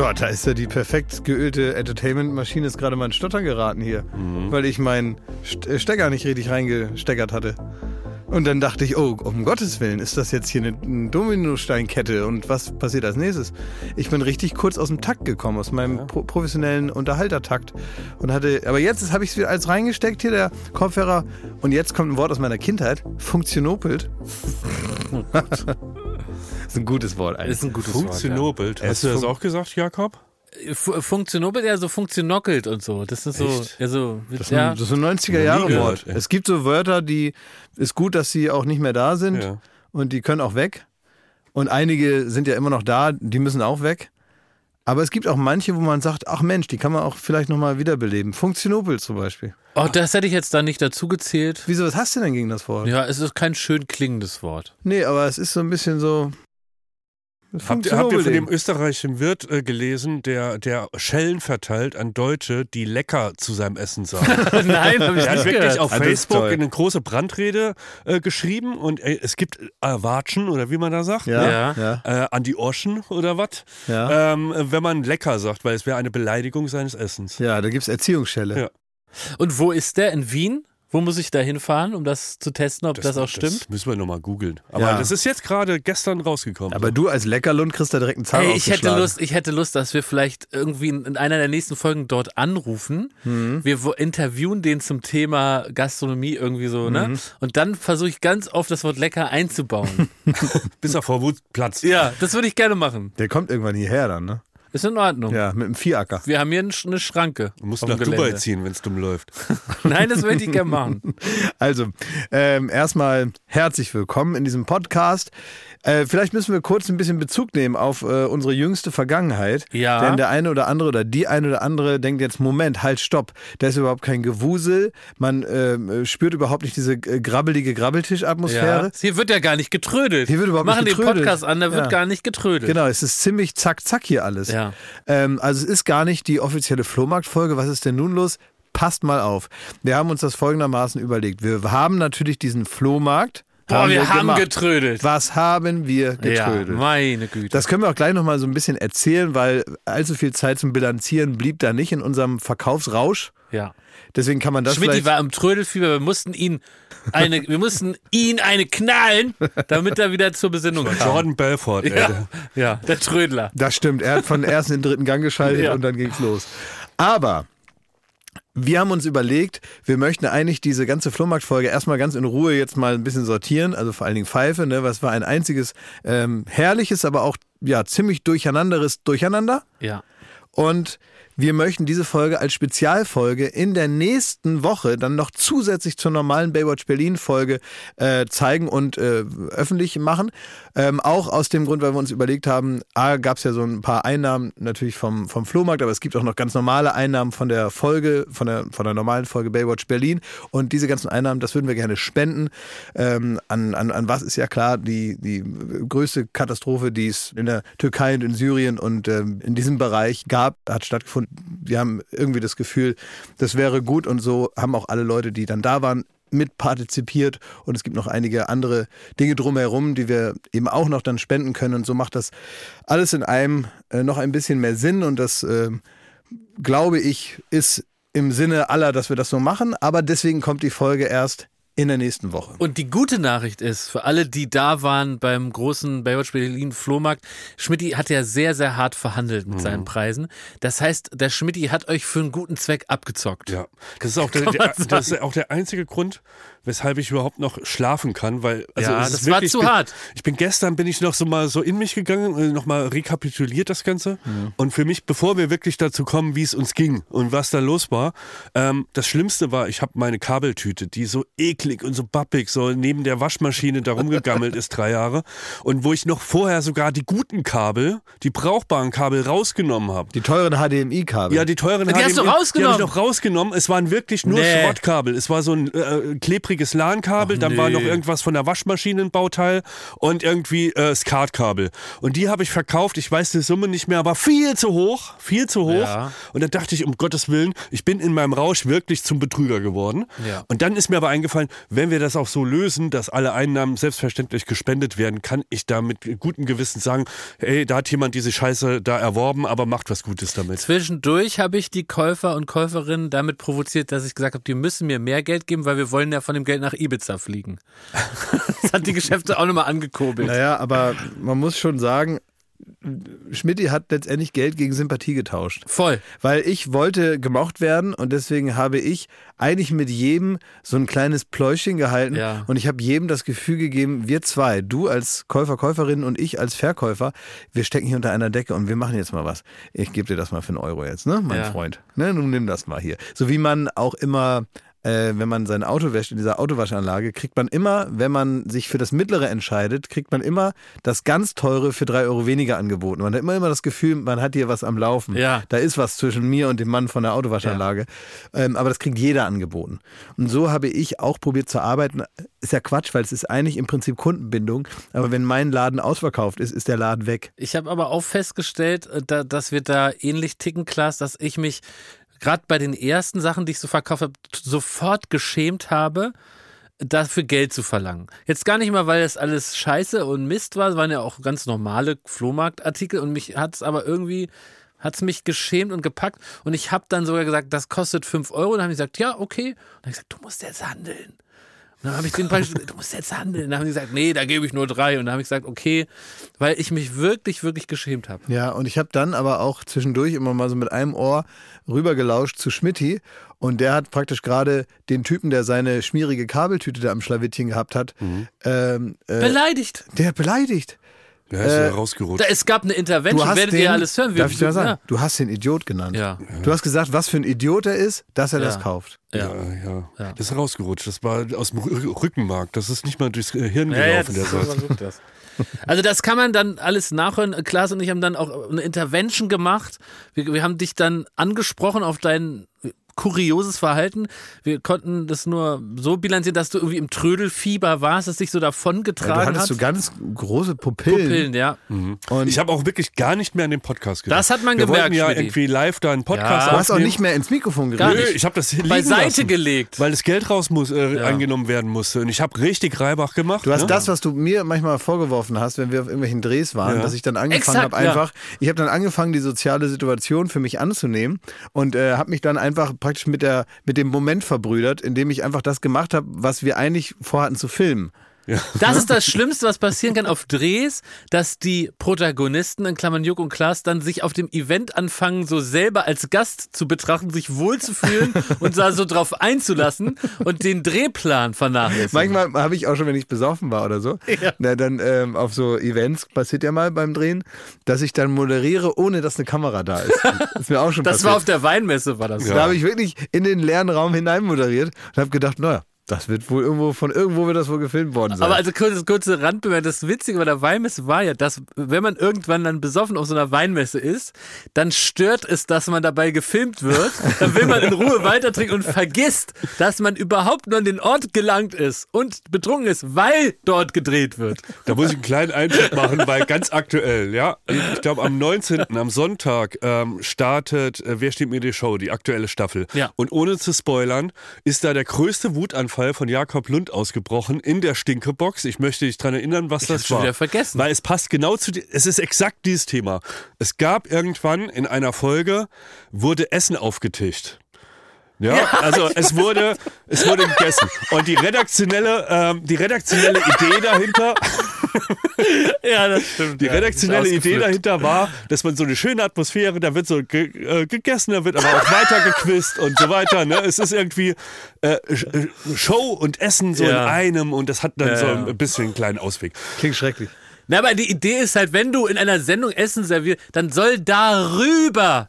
Dort, da ist ja die perfekt geölte Entertainment-Maschine ist gerade mal in Stottern geraten hier, weil ich meinen äh, Stecker nicht richtig reingesteckert hatte. Und dann dachte ich, oh, um Gottes Willen, ist das jetzt hier eine, eine Dominosteinkette und was passiert als nächstes? Ich bin richtig kurz aus dem Takt gekommen, aus meinem pro professionellen Unterhaltertakt und hatte, aber jetzt habe ich es wieder alles reingesteckt hier, der Kopfhörer und jetzt kommt ein Wort aus meiner Kindheit, funktionopelt. das ist ein gutes Wort eigentlich. Ist ein gutes Funktionobelt. Es Hast du das auch gesagt, Jakob? Wort. Ja. Ja, so funktionockelt und so. Das ist so, Echt? ja, so, Das ist, ja. ein, das ist ein 90er nie Jahre gehört, Wort. ey. Es gibt so Wörter, die ist gut, dass sie auch nicht mehr da sind Ja. und die können auch weg. Und einige sind ja immer noch da, die müssen auch weg. Aber es gibt auch manche, wo man sagt, ach Mensch, die kann man auch vielleicht nochmal wiederbeleben. Funktionopel zum Beispiel. Oh, das hätte ich jetzt da nicht dazu gezählt. Wieso, was hast du denn gegen das Wort? Ja, es ist kein schön klingendes Wort. Nee, aber es ist so ein bisschen so. Habt ihr, habt ihr von dem österreichischen Wirt äh, gelesen, der, der Schellen verteilt an Deutsche, die lecker zu seinem Essen sagen? Nein, habe ich Er hat wirklich gehört. auf Ah, Facebook eine große Brandrede äh, geschrieben und äh, es gibt äh, Watschen oder wie man da sagt, Ja, Ja. ja, äh, an die Oschen oder was, ja. ähm, wenn man lecker sagt, weil es wäre eine Beleidigung seines Essens. Ja, da gibt es Erziehungsschelle. Ja. Und wo ist der? In Wien? Wo muss ich da hinfahren, um das zu testen, ob das, auch stimmt? Das müssen wir nochmal googeln. Aber Ja. das ist jetzt gerade gestern rausgekommen. Aber du als Leckerlund kriegst da direkt einen Zahn Ey, ich hätte. Lust, ich hätte Lust, dass wir vielleicht irgendwie in in einer der nächsten Folgen dort anrufen. Mhm. Wir interviewen den zum Thema Gastronomie irgendwie so, ne? Mhm. Und dann versuche ich ganz oft das Wort lecker einzubauen. Bis er vor Wut platzt. ja, das würde ich gerne machen. Der kommt irgendwann hierher dann, ne? Ist in Ordnung. Ja, mit dem Viehacker. Wir haben hier eine Sch- eine Schranke. Du musst nach Dubai ziehen, wenn es dumm läuft. Nein, das möchte ich gerne machen. Also, ähm, erstmal herzlich willkommen in diesem Podcast. Äh, vielleicht müssen wir kurz ein bisschen Bezug nehmen auf äh, unsere jüngste Vergangenheit. Ja. Denn der eine oder andere oder die eine oder andere denkt jetzt, Moment, halt, stopp. Da ist überhaupt kein Gewusel. Man ähm, spürt überhaupt nicht diese äh, grabbelige Grabbeltisch-Atmosphäre. Ja. Hier wird ja gar nicht getrödelt. Hier wird überhaupt Wir machen nicht den getrödelt. Podcast an, da wird Ja. gar nicht getrödelt. Genau, es ist ziemlich zack, zack hier alles. Ja. Ähm, also es ist gar nicht die offizielle Flohmarktfolge. Was ist denn nun los? Passt mal auf. Wir haben uns das folgendermaßen überlegt. Wir haben natürlich diesen Flohmarkt. Boah, wir haben gemacht. getrödelt. Was haben wir Ja, getrödelt? meine Güte. das können wir auch gleich nochmal so ein bisschen erzählen, weil allzu viel Zeit zum Bilanzieren blieb da nicht in unserem Verkaufsrausch. ja. Deswegen kann man das Schmidt war im Trödelfieber, wir mussten ihn eine, wir mussten ihn eine knallen, damit er wieder zur Besinnung kam. Jordan Belfort, ey. Ja, ja, der Trödler. Das stimmt, er hat von ersten in den dritten Gang geschaltet Ja. und dann ging's los. Aber wir haben uns überlegt, wir möchten eigentlich diese ganze Flohmarktfolge erstmal ganz in Ruhe jetzt mal ein bisschen sortieren, also vor allen Dingen Pfeife, ne? Was war ein einziges ähm, herrliches, aber auch ja ziemlich durcheinanderes Durcheinander. Ja. Und wir möchten diese Folge als Spezialfolge in der nächsten Woche dann noch zusätzlich zur normalen Baywatch Berlin Folge äh, zeigen und äh, öffentlich machen. Ähm, auch aus dem Grund, weil wir uns überlegt haben, A, gab es ja so ein paar Einnahmen natürlich vom, vom Flohmarkt, aber es gibt auch noch ganz normale Einnahmen von der Folge, von der, von der normalen Folge Baywatch Berlin. Und diese ganzen Einnahmen, das würden wir gerne spenden. Ähm, an, an, an was ist ja klar, die, die größte Katastrophe, die es in der Türkei und in Syrien und ähm, in diesem Bereich gab, hat stattgefunden. Wir haben irgendwie das Gefühl, das wäre gut und so haben auch alle Leute, die dann da waren, mitpartizipiert und es gibt noch einige andere Dinge drumherum, die wir eben auch noch dann spenden können. Und so macht das alles in einem äh, noch ein bisschen mehr Sinn. Und das äh, glaube ich ist im Sinne aller, dass wir das so machen, aber deswegen kommt die Folge erst in der nächsten Woche. Und die gute Nachricht ist, für alle, die da waren beim großen Baywatch Berlin Flohmarkt, Schmidti hat ja sehr, sehr hart verhandelt mit seinen Preisen. Das heißt, der Schmidti hat euch für einen guten Zweck abgezockt. Ja, das ist auch der, der, das ist auch der einzige Grund, weshalb ich überhaupt noch schlafen kann, weil also Ja, es das ist war wirklich, zu ich bin, hart. Ich bin gestern bin ich noch so mal so in mich gegangen und noch mal rekapituliert das Ganze Mhm. und für mich, bevor wir wirklich dazu kommen, wie es uns ging und was da los war, ähm, das Schlimmste war, ich habe meine Kabeltüte, die so eklig und so bappig so neben der Waschmaschine da rumgegammelt ist drei Jahre und wo ich noch vorher sogar die guten Kabel, die brauchbaren Kabel rausgenommen habe. Die teuren HDMI-Kabel. Ja, die teuren Die hast du HDMI, rausgenommen? Die habe ich noch rausgenommen. Es waren wirklich nur Nee. Schrottkabel. Es war so ein äh, klebriges LAN-Kabel, dann war nee. noch irgendwas von der Waschmaschinenbauteil und irgendwie äh, SCART-Kabel. Und die habe ich verkauft. Ich weiß die Summe nicht mehr, aber viel zu hoch. Viel zu hoch. Ja. Und dann dachte ich, um Gottes Willen, ich bin in meinem Rausch wirklich zum Betrüger geworden. Ja. Und dann ist mir aber eingefallen, wenn wir das auch so lösen, dass alle Einnahmen selbstverständlich gespendet werden, kann ich da mit gutem Gewissen sagen, ey, da hat jemand diese Scheiße da erworben, aber macht was Gutes damit. Zwischendurch habe ich die Käufer und Käuferinnen damit provoziert, dass ich gesagt habe, die müssen mir mehr Geld geben, weil wir wollen ja von dem Geld nach Ibiza fliegen. das hat die Geschäfte auch nochmal angekurbelt. Naja, aber man muss schon sagen, Schmidti hat letztendlich Geld gegen Sympathie getauscht. Voll. Weil ich wollte gemocht werden und deswegen habe ich eigentlich mit jedem so ein kleines Pläuschen gehalten Ja. und ich habe jedem das Gefühl gegeben, wir zwei, du als Käufer, Käuferin und ich als Verkäufer, wir stecken hier unter einer Decke und wir machen jetzt mal was. Ich gebe dir das mal für einen Euro jetzt, ne, mein Ja. Freund. Ne, nun nimm das mal hier. So wie man auch immer äh, wenn man sein Auto wäscht in dieser Autowaschanlage, kriegt man immer, wenn man sich für das Mittlere entscheidet, kriegt man immer das ganz teure für drei Euro weniger angeboten. Man hat immer, immer das Gefühl, man hat hier was am Laufen. Ja. Da ist was zwischen mir und dem Mann von der Autowaschanlage. Ähm, aber das kriegt jeder angeboten. Und so habe ich auch probiert zu arbeiten. Ist ja Quatsch, weil es ist eigentlich im Prinzip Kundenbindung. Aber wenn mein Laden ausverkauft ist, ist der Laden weg. Ich habe aber auch festgestellt, äh, da, dass wir da ähnlich ticken, Klaas, dass ich mich gerade bei den ersten Sachen, die ich so verkauft habe, sofort geschämt habe, dafür Geld zu verlangen. Jetzt gar nicht mal, weil das alles scheiße und Mist war, es waren ja auch ganz normale Flohmarktartikel und mich hat es aber irgendwie, hat es mich geschämt und gepackt und ich habe dann sogar gesagt, das kostet 5 Euro und dann haben die gesagt, ja, okay. Und dann habe ich gesagt, du musst jetzt handeln. Dann habe ich den Preis, du musst jetzt handeln. Dann haben die gesagt, nee, da gebe ich nur drei. Und dann habe ich gesagt, okay, weil ich mich wirklich, wirklich geschämt habe. Ja, und ich habe dann aber auch zwischendurch immer mal so mit einem Ohr rübergelauscht zu Schmidti und der hat praktisch gerade den Typen, der seine schmierige Kabeltüte da am Schlawittchen gehabt hat, ähm, äh, Beleidigt. der hat beleidigt. Ja, ist Äh, ja rausgerutscht. Da, es gab eine Intervention, werdet ihr alles hören. Wir- darf ich dir mal sagen, ja. du hast den Idiot genannt. Ja. Du hast gesagt, was für ein Idiot er ist, dass er Ja. das kauft. Ja. Ja, ja, Ja. Das ist rausgerutscht. Das war aus dem Rü- Rückenmark. Das ist nicht mal durchs Hirn Ja, ja, gelaufen, das, der Satz. versucht das. Also das kann man dann alles nachhören. Klaas und ich haben dann auch eine Intervention gemacht. Wir, wir haben dich dann angesprochen auf dein kurioses Verhalten. Wir konnten das nur so bilanzieren, dass du irgendwie im Trödelfieber warst, das dich so Ja, du davongetragen hattest hat. so ganz große Pupillen. Pupillen, ja. Und Ich habe auch wirklich gar nicht mehr an den Podcast gedacht. Das hat man Wir gemerkt, wollten ja Schmidti. irgendwie live da einen Podcast Ja. du hast auch nicht mehr ins Mikrofon Gar geredet. Nö, nicht. ich habe das Beiseite lassen, gelegt. weil das Geld raus muss, äh, Ja. eingenommen werden musste. Und ich habe richtig Reibach gemacht. Du hast ne? das, was du mir manchmal vorgeworfen hast, wenn wir auf irgendwelchen Drehs waren, Ja. dass ich dann angefangen habe, ja. einfach, ich habe dann angefangen, die soziale Situation für mich anzunehmen und äh, habe mich dann einfach praktisch mit der mit dem Moment verbrüdert, indem ich einfach das gemacht habe, was wir eigentlich vorhatten zu filmen. Das ist das Schlimmste, was passieren kann auf Drehs, dass die Protagonisten, in Klammern Juck und Klaas, dann sich auf dem Event anfangen, so selber als Gast zu betrachten, sich wohlzufühlen und da so drauf einzulassen und den Drehplan vernachlässigen. Manchmal habe ich auch schon, wenn ich besoffen war oder so, na, dann ähm, auf so Events passiert ja mal beim Drehen, dass ich dann moderiere, ohne dass eine Kamera da ist. Das ist mir auch schon Das passiert. war auf der Weinmesse, war das. Da habe ich wirklich in den leeren Raum hinein moderiert und habe gedacht, naja, das wird wohl irgendwo, von irgendwo wird das wohl gefilmt worden sein. Aber also kurze, kurze Randbemerkung, das Witzige bei der Weinmesse war ja, dass wenn man irgendwann dann besoffen auf so einer Weinmesse ist, dann stört es, dass man dabei gefilmt wird. Dann will man in Ruhe weiter trinken und vergisst, dass man überhaupt nur an den Ort gelangt ist und betrunken ist, weil dort gedreht wird. Da muss ich einen kleinen Einschub machen, weil ganz aktuell, ja. Ich glaube, am 19., am Sonntag, ähm, startet äh, Wer steht mir die Show, die aktuelle Staffel. Ja. Und ohne zu spoilern, ist da der größte Wutanfall von Jakob Lund ausgebrochen in der Stinkebox. Ich möchte dich daran erinnern, was das hab's schon war. wieder vergessen. Weil es passt genau zu dir. Es ist exakt dieses Thema. Es gab irgendwann in einer Folge, wurde Essen aufgetischt. Ja, also es wurde, es wurde gegessen. Und die redaktionelle, ähm, die redaktionelle Idee dahinter, Ja, das stimmt. die redaktionelle Idee dahinter war, dass man so eine schöne Atmosphäre, da wird so ge äh, gegessen, da wird aber auch weiter gequizt und so weiter. Ne? Es ist irgendwie äh, äh, Show und Essen so Ja. in einem und das hat dann Ja, so ja. ein bisschen einen kleinen Ausweg. Klingt schrecklich. Na, aber die Idee ist halt, wenn du in einer Sendung Essen servierst, dann soll darüber.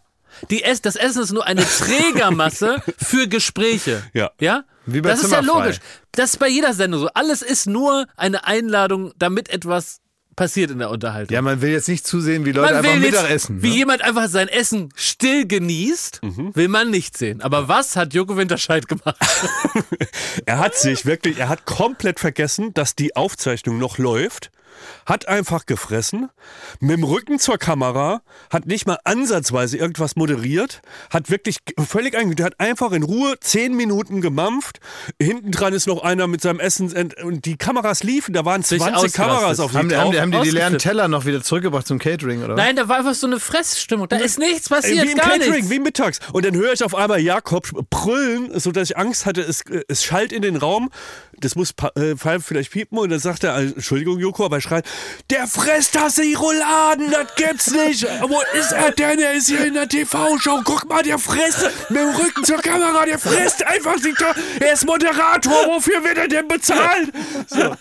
Die Ess das Essen ist nur eine Trägermasse für Gespräche. Ja. Ja? Wie bei das ist ja Zimmerfrei. logisch. Das ist bei jeder Sendung so. Alles ist nur eine Einladung, damit etwas passiert in der Unterhaltung. Ja, man will jetzt nicht zusehen, wie Leute man einfach will jetzt, Mittagessen. wie Ne? jemand einfach sein Essen still genießt, will man nicht sehen. Aber was hat Joko Winterscheid gemacht? Er hat sich wirklich, er hat komplett vergessen, dass die Aufzeichnung noch läuft. Hat einfach gefressen, mit dem Rücken zur Kamera, hat nicht mal ansatzweise irgendwas moderiert, hat wirklich völlig eigentlich, hat einfach in Ruhe zehn Minuten gemampft. Hinten dran ist noch einer mit seinem Essen und die Kameras liefen, da waren 20 ausgerastet. Kameras auf Haben, die haben, die- haben die die leeren. Teller noch wieder zurückgebracht zum Catering, oder? was? Nein, da war einfach so eine Fressstimmung. Da ist nichts passiert, wie im gar Catering, nichts. wie mittags. Und dann höre ich auf einmal Jakob brüllen, sodass ich Angst hatte, es, äh, es schallt in den Raum. Das muss äh, Pfeif vielleicht piepen. Und dann sagt er, äh, Entschuldigung, Joko, aber er schreit, der frisst das die Rouladen, das gibt's nicht. Wo ist er denn? Er ist hier in der TV-Show. Guck mal, der frisst mit dem Rücken zur Kamera, der frisst einfach die To- Er ist Moderator, wofür wird er denn bezahlt? So.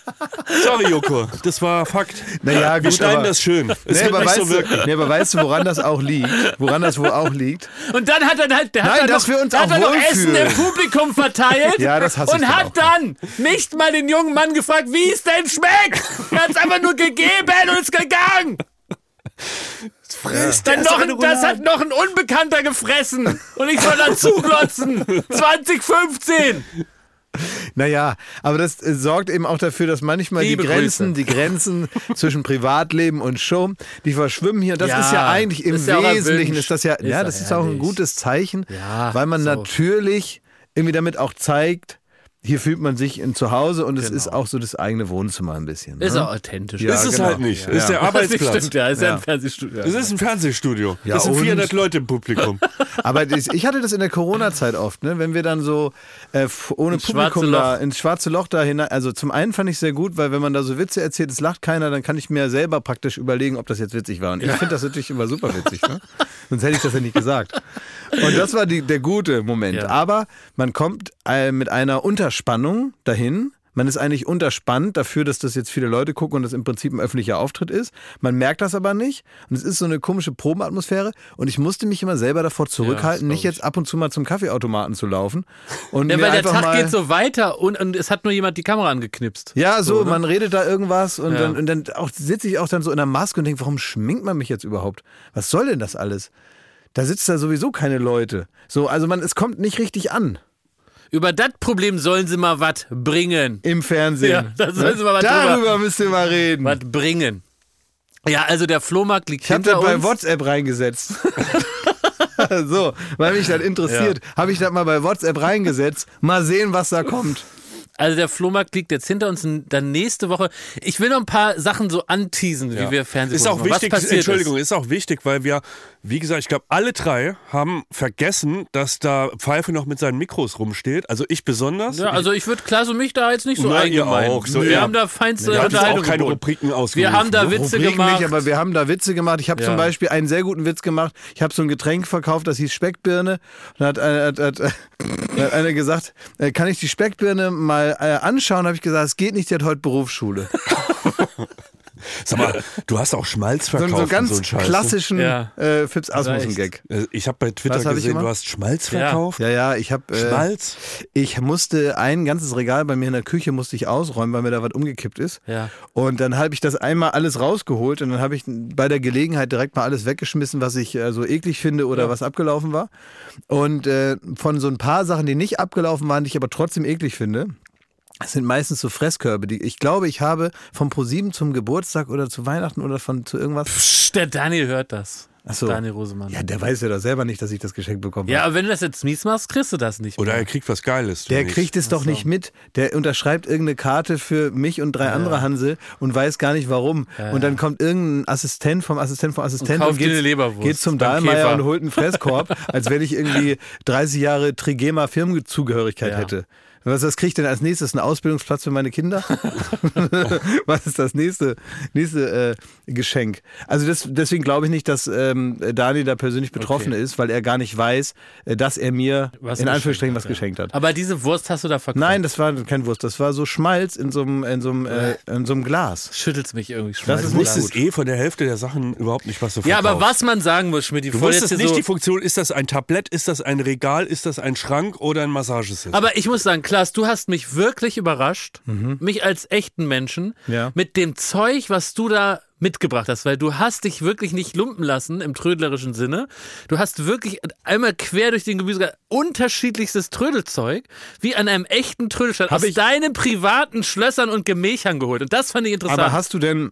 Sorry, Joko, das war Fakt. Naja, Wir gut, schneiden aber- das schön. Es Nee, wird aber, nicht weißt so wirken. du, nee, aber weißt du, woran das auch liegt? Woran das wohl auch liegt? Und dann hat er halt, der hat Nein, dann dass noch, wir uns der hat auch dann noch Essen im Publikum verteilt. Ja, das hasse ich Und dann hat auch. dann nicht mal den jungen Mann gefragt, wie es denn schmeckt. Er hat es einfach nur gegeben und ist gegangen. Frisst Dann der noch das hat noch ein Unbekannter gefressen. Und ich soll dazu glotzen. 2015. Naja, aber das äh, sorgt eben auch dafür, dass manchmal Liebe die Grenzen, Grüße. die Grenzen zwischen Privatleben und Show, die verschwimmen hier. Und das Ja, ist ja eigentlich im ist ja Wesentlichen, ist das ja, Ist ja, ja das ist auch ein gutes Zeichen, Ja, weil man so. natürlich irgendwie damit auch zeigt, hier fühlt man sich in zu Hause und es Genau. ist auch so das eigene Wohnzimmer ein bisschen. Ne? Ist auch authentisch. Ja, ist es genau. halt nicht. Ja. Ist der Das Arbeitsplatz. stimmt, ja. Ist ja, ein Fernsehstudio. Es ist ein Fernsehstudio. Ja, das sind und? 400 Leute im Publikum. Aber das, ich hatte das in der Corona-Zeit oft, ne? wenn wir dann so äh, ohne Ins Publikum da ins schwarze Loch da hinein. Also zum einen fand ich sehr gut, weil wenn man da so Witze erzählt, es lacht keiner, dann kann ich mir selber praktisch überlegen, ob das jetzt witzig war. Und ich finde das natürlich immer super witzig. Ne? Sonst hätte ich das ja nicht gesagt. Und das war die, der gute Moment. Ja. Aber man kommt mit einer Unterspannung dahin. Man ist eigentlich unterspannt dafür, dass das jetzt viele Leute gucken und das im Prinzip ein öffentlicher Auftritt ist. Man merkt das aber nicht. Und es ist so eine komische Probenatmosphäre. Und ich musste mich immer selber davor zurückhalten, das nicht jetzt ab und zu mal zum Kaffeeautomaten zu laufen. Und Ja, weil der Tag geht so weiter und, und es hat nur jemand die Kamera angeknipst. Ja, so, ne? man redet da irgendwas und Ja. dann, und dann sitze ich auch dann so in der Maske und denke, warum schminkt man mich jetzt überhaupt? Was soll denn das alles? Da sitzt da sowieso keine Leute. So, also man, es kommt nicht richtig an Über das Problem sollen sie mal was bringen. im Fernsehen. Ja, da sollen Sie mal was Darüber müsst ihr mal reden. Was bringen. Ja, also der Flohmarkt liegt Ich habe hinter das bei uns. WhatsApp reingesetzt. so, weil mich das interessiert, habe ich das mal bei WhatsApp reingesetzt. Mal sehen, was da kommt. Also der Flohmarkt liegt jetzt hinter uns. und Dann nächste Woche. Ich will noch ein paar Sachen so anteasen, wie wir Fernsehen Ist auch machen. wichtig, Was passiert Entschuldigung, Ist. ist auch wichtig, weil wir, wie gesagt, ich glaube, alle drei haben vergessen, dass da Pfeife noch mit seinen Mikros rumsteht. Also ich besonders. Ja, also ich würde klar so mich da jetzt nicht so Na, auch, so wir haben da feinste haben Unterhaltung auch keine geboten. Rubriken ausgerufen. Wir haben da ne? Witze Rubriken gemacht. Nicht, aber wir haben da Witze gemacht. Ich habe Ja. zum Beispiel einen sehr guten Witz gemacht. Ich habe so ein Getränk verkauft, das hieß Speckbirne. Und da hat, eine- hat, hat, hat einer gesagt, äh, kann ich die Speckbirne mal äh, anschauen? Habe ich gesagt, es geht nicht, die hat heute Berufsschule. Sag mal, du hast auch Schmalz So, verkauft. so einen ganz und so einen Scheiß, klassischen Ja. äh, Fips Asmussen-Gag. Ne? Äh, Ich habe bei Twitter hab gesehen, du hast Schmalz Ja. verkauft. Ja, ja, ich habe. Äh, Schmalz? Ich musste ein ganzes Regal bei mir in der Küche musste ich ausräumen, weil mir da was umgekippt ist. Ja. Und dann habe ich das einmal alles rausgeholt und dann habe ich bei der Gelegenheit direkt mal alles weggeschmissen, was ich äh, so eklig finde oder was abgelaufen war. Und äh, von so ein paar Sachen, die nicht abgelaufen waren, die ich aber trotzdem eklig finde. Das sind meistens so Fresskörbe. Die, ich glaube, ich habe vom ProSieben zum Geburtstag oder zu Weihnachten oder von zu irgendwas. Psst, der Daniel hört das. Ach so. Daniel Rosemann. Ja, der weiß ja doch selber nicht, dass ich das Geschenk bekommen Ja, habe. aber wenn du das jetzt mies machst, kriegst du das nicht. Oder mehr. er kriegt was Geiles. du Der nicht. kriegt es doch nicht mit. Der unterschreibt irgendeine Karte für mich und drei andere Hansel und weiß gar nicht warum. Und dann kommt irgendein Assistent vom Assistent vom Assistent kauft und, dir geht, eine Leberwurst geht zum Dahlmeier und holt einen Fresskorb, als wenn ich irgendwie 30 Jahre Trigema Firmenzugehörigkeit Ja. hätte. Was, was kriege ich denn als nächstes? Einen Ausbildungsplatz für meine Kinder? was ist das nächste, nächste äh, Geschenk? Also das, deswegen glaube ich nicht, dass ähm, Dani da persönlich betroffen Okay. ist, weil er gar nicht weiß, äh, dass er mir Was in Anführungsstrichen was geschenkt hat. Aber diese Wurst hast du da verkauft. Nein, das war kein Wurst, das war so Schmalz in so einem, in so einem, äh, in so einem Glas. Schüttelt's mich irgendwie schon. Das Du ist nicht wusstest eh von der Hälfte der Sachen überhaupt nicht, was du Ja, verkaufst. aber was man sagen muss, Schmidt, Du bevor jetzt wusstest nicht so die Funktion, ist das ein Tablett, ist das ein Regal, ist das ein Schrank oder ein Massageset? Aber ich muss sagen, Klaas, du hast mich wirklich überrascht, mich als echten Menschen, Ja. mit dem Zeug, was du da mitgebracht hast, weil du hast dich wirklich nicht lumpen lassen im trödlerischen Sinne. Du hast wirklich einmal quer durch den Gemüse unterschiedlichstes Trödelzeug, wie an einem echten Trödelstand, Hab aus deinen privaten Schlössern und Gemächern geholt. Und das fand ich interessant. Aber hast du denn,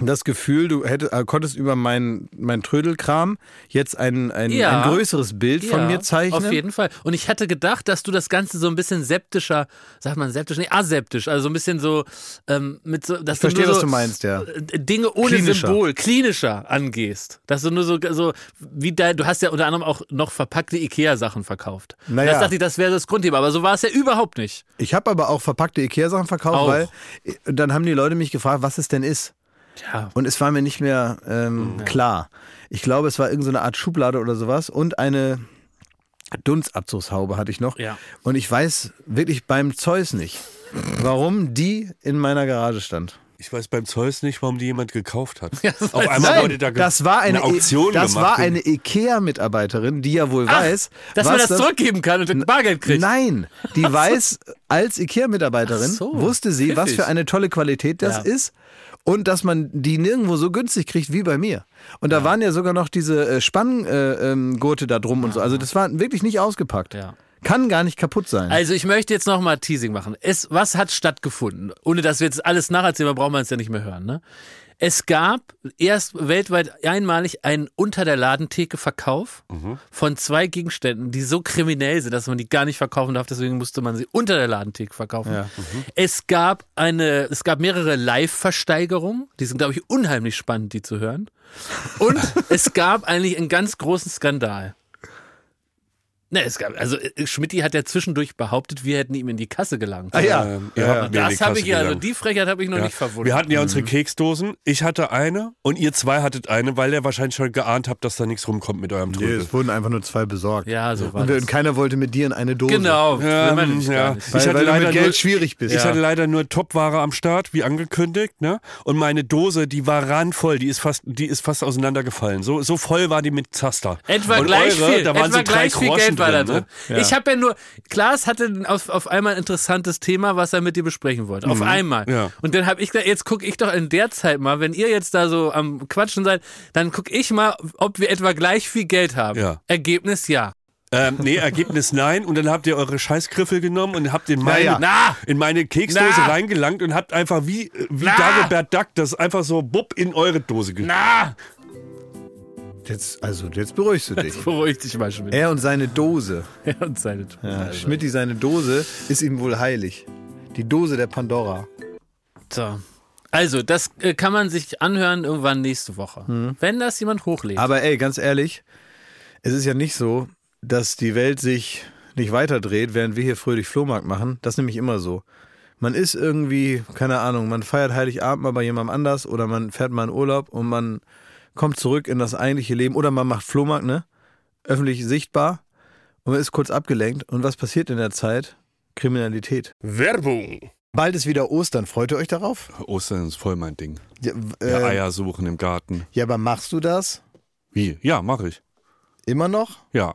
das Gefühl, du hätte, äh, konntest über mein, mein Trödelkram jetzt ein, ein, Ja. ein größeres Bild von Ja, mir zeichnen. Auf jeden Fall. Und ich hatte gedacht, dass du das Ganze so ein bisschen septischer, sagt man septisch, nee, aseptisch, also so ein bisschen so ähm, mit so, dass Ich verstehe, du nur was so, du meinst, ja. äh, Dinge ohne Klinischer. Symbol, klinischer angehst. Dass du nur so, so wie dein, du hast ja unter anderem auch noch verpackte Ikea-Sachen verkauft. Naja. Das dachte ich, das wäre das Grundthema, aber so war es ja überhaupt nicht. Ich habe aber auch verpackte Ikea-Sachen verkauft, Auch. weil äh, dann haben die Leute mich gefragt, was es denn ist. Ja. Und es war mir nicht mehr ähm, klar. Ich glaube, es war irgendeine Art Schublade oder sowas und eine Dunstabzugshaube hatte ich noch. Ja. Und ich weiß wirklich beim Zeus nicht, warum die in meiner Garage stand. Ich weiß beim Zeus nicht, warum die jemand gekauft hat. Ja, das Auf einmal Nein, wurde da das war eine, Auktion das gemacht. war eine Ikea-Mitarbeiterin, die ja wohl Ach, weiß, dass was man das, zurückgeben kann und Bargeld kriegt. Nein, die weiß, als Ikea-Mitarbeiterin so, wusste sie, was für eine tolle Qualität das Ja. ist und dass man die nirgendwo so günstig kriegt wie bei mir. Und da waren ja sogar noch diese äh, Spanngurte äh, ähm, da drum und so. Also das war wirklich nicht ausgepackt. Ja. Kann gar nicht kaputt sein. Also ich möchte jetzt nochmal Teasing machen. Es, was hat stattgefunden? Ohne dass wir jetzt alles nacherzählen, brauchen wir es ja nicht mehr hören. Ne? Es gab erst weltweit einmalig einen unter der Ladentheke Verkauf von zwei Gegenständen, die so kriminell sind, dass man die gar nicht verkaufen darf. Deswegen musste man sie unter der Ladentheke verkaufen. Ja. Es gab eine, es gab mehrere Live-Versteigerungen. Die sind, glaube ich, unheimlich spannend, die zu hören. Und es gab eigentlich einen ganz großen Skandal. Ne, es gab, also äh, Schmidti hat ja zwischendurch behauptet, wir hätten ihm in die Kasse gelangt. Ah ja. Ähm, Ja, die Das habe ich ja, also die Frechheit habe ich noch Ja. nicht verwunden. Wir hatten ja unsere Keksdosen. Ich hatte eine und ihr zwei hattet eine, weil ihr wahrscheinlich schon geahnt habt, dass da nichts rumkommt mit eurem nee, Trödel. es wurden einfach nur zwei besorgt. ja, so war und, wir- das. und keiner wollte mit dir in eine Dose. Genau, will nicht ja. gar nicht. Weil, Ich hatte weil du leider mit Geld nur- schwierig bist. Ich Ja. hatte leider nur Topware am Start, wie angekündigt, ne? Und meine Dose, die war randvoll, die ist fast, die ist fast auseinandergefallen. So, so voll war die mit Zaster. Etwa Und gleich eure, viel, da waren etwa so drei gleich viel Groschen Geld war da drin, drin. ne? Ich habe ja nur, Klaas hatte auf, auf einmal ein interessantes Thema, was er mit dir besprechen wollte. Auf einmal. Ja. Und dann habe ich gesagt, jetzt gucke ich doch in der Zeit mal, wenn ihr jetzt da so am Quatschen seid, dann gucke ich mal, ob wir etwa gleich viel Geld haben. Ja. Ergebnis ja. Ähm, nee, Ergebnis nein. Und dann habt ihr eure Scheißgriffel genommen und habt in meine, ja. In meine Keksdose Na! reingelangt und habt einfach wie, wie Na! Dagobert Duck das einfach so bupp in eure Dose ge Na! Jetzt, also, jetzt beruhigst du dich. Beruhig dich mal, Schmidt. Er und seine Dose. Er und seine Ja, also. Schmidti, seine Dose ist ihm wohl heilig. Die Dose der Pandora. So. Also, das äh, kann man sich anhören irgendwann nächste Woche. Wenn das jemand hochlädt. Aber ey, ganz ehrlich, es ist ja nicht so, dass die Welt sich nicht weiterdreht, während wir hier fröhlich Flohmarkt machen. Das ist nämlich immer so. Man ist irgendwie, keine Ahnung, man feiert Heiligabend mal bei jemandem anders oder man fährt mal in Urlaub und man kommt zurück in das eigentliche Leben oder man macht Flohmarkt, ne? Öffentlich sichtbar und man ist kurz abgelenkt. Und was passiert in der Zeit? Kriminalität. Werbung. Bald ist wieder Ostern. Freut ihr euch darauf? Ostern ist voll mein Ding. Ja, Ja, äh, Eier suchen im Garten. ja aber machst du das Wie? Ja, mache ich. immer noch? Ja.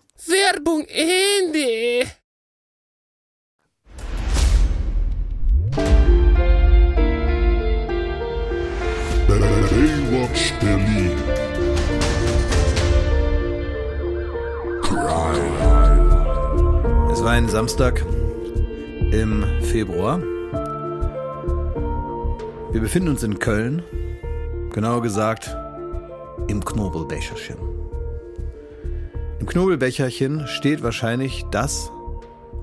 Werbung Ende. Baywatch Berlin. Es war ein Samstag im Februar. Wir befinden uns in Köln, genauer gesagt im Knobelbecherchen. Im Knobelbecherchen steht wahrscheinlich das,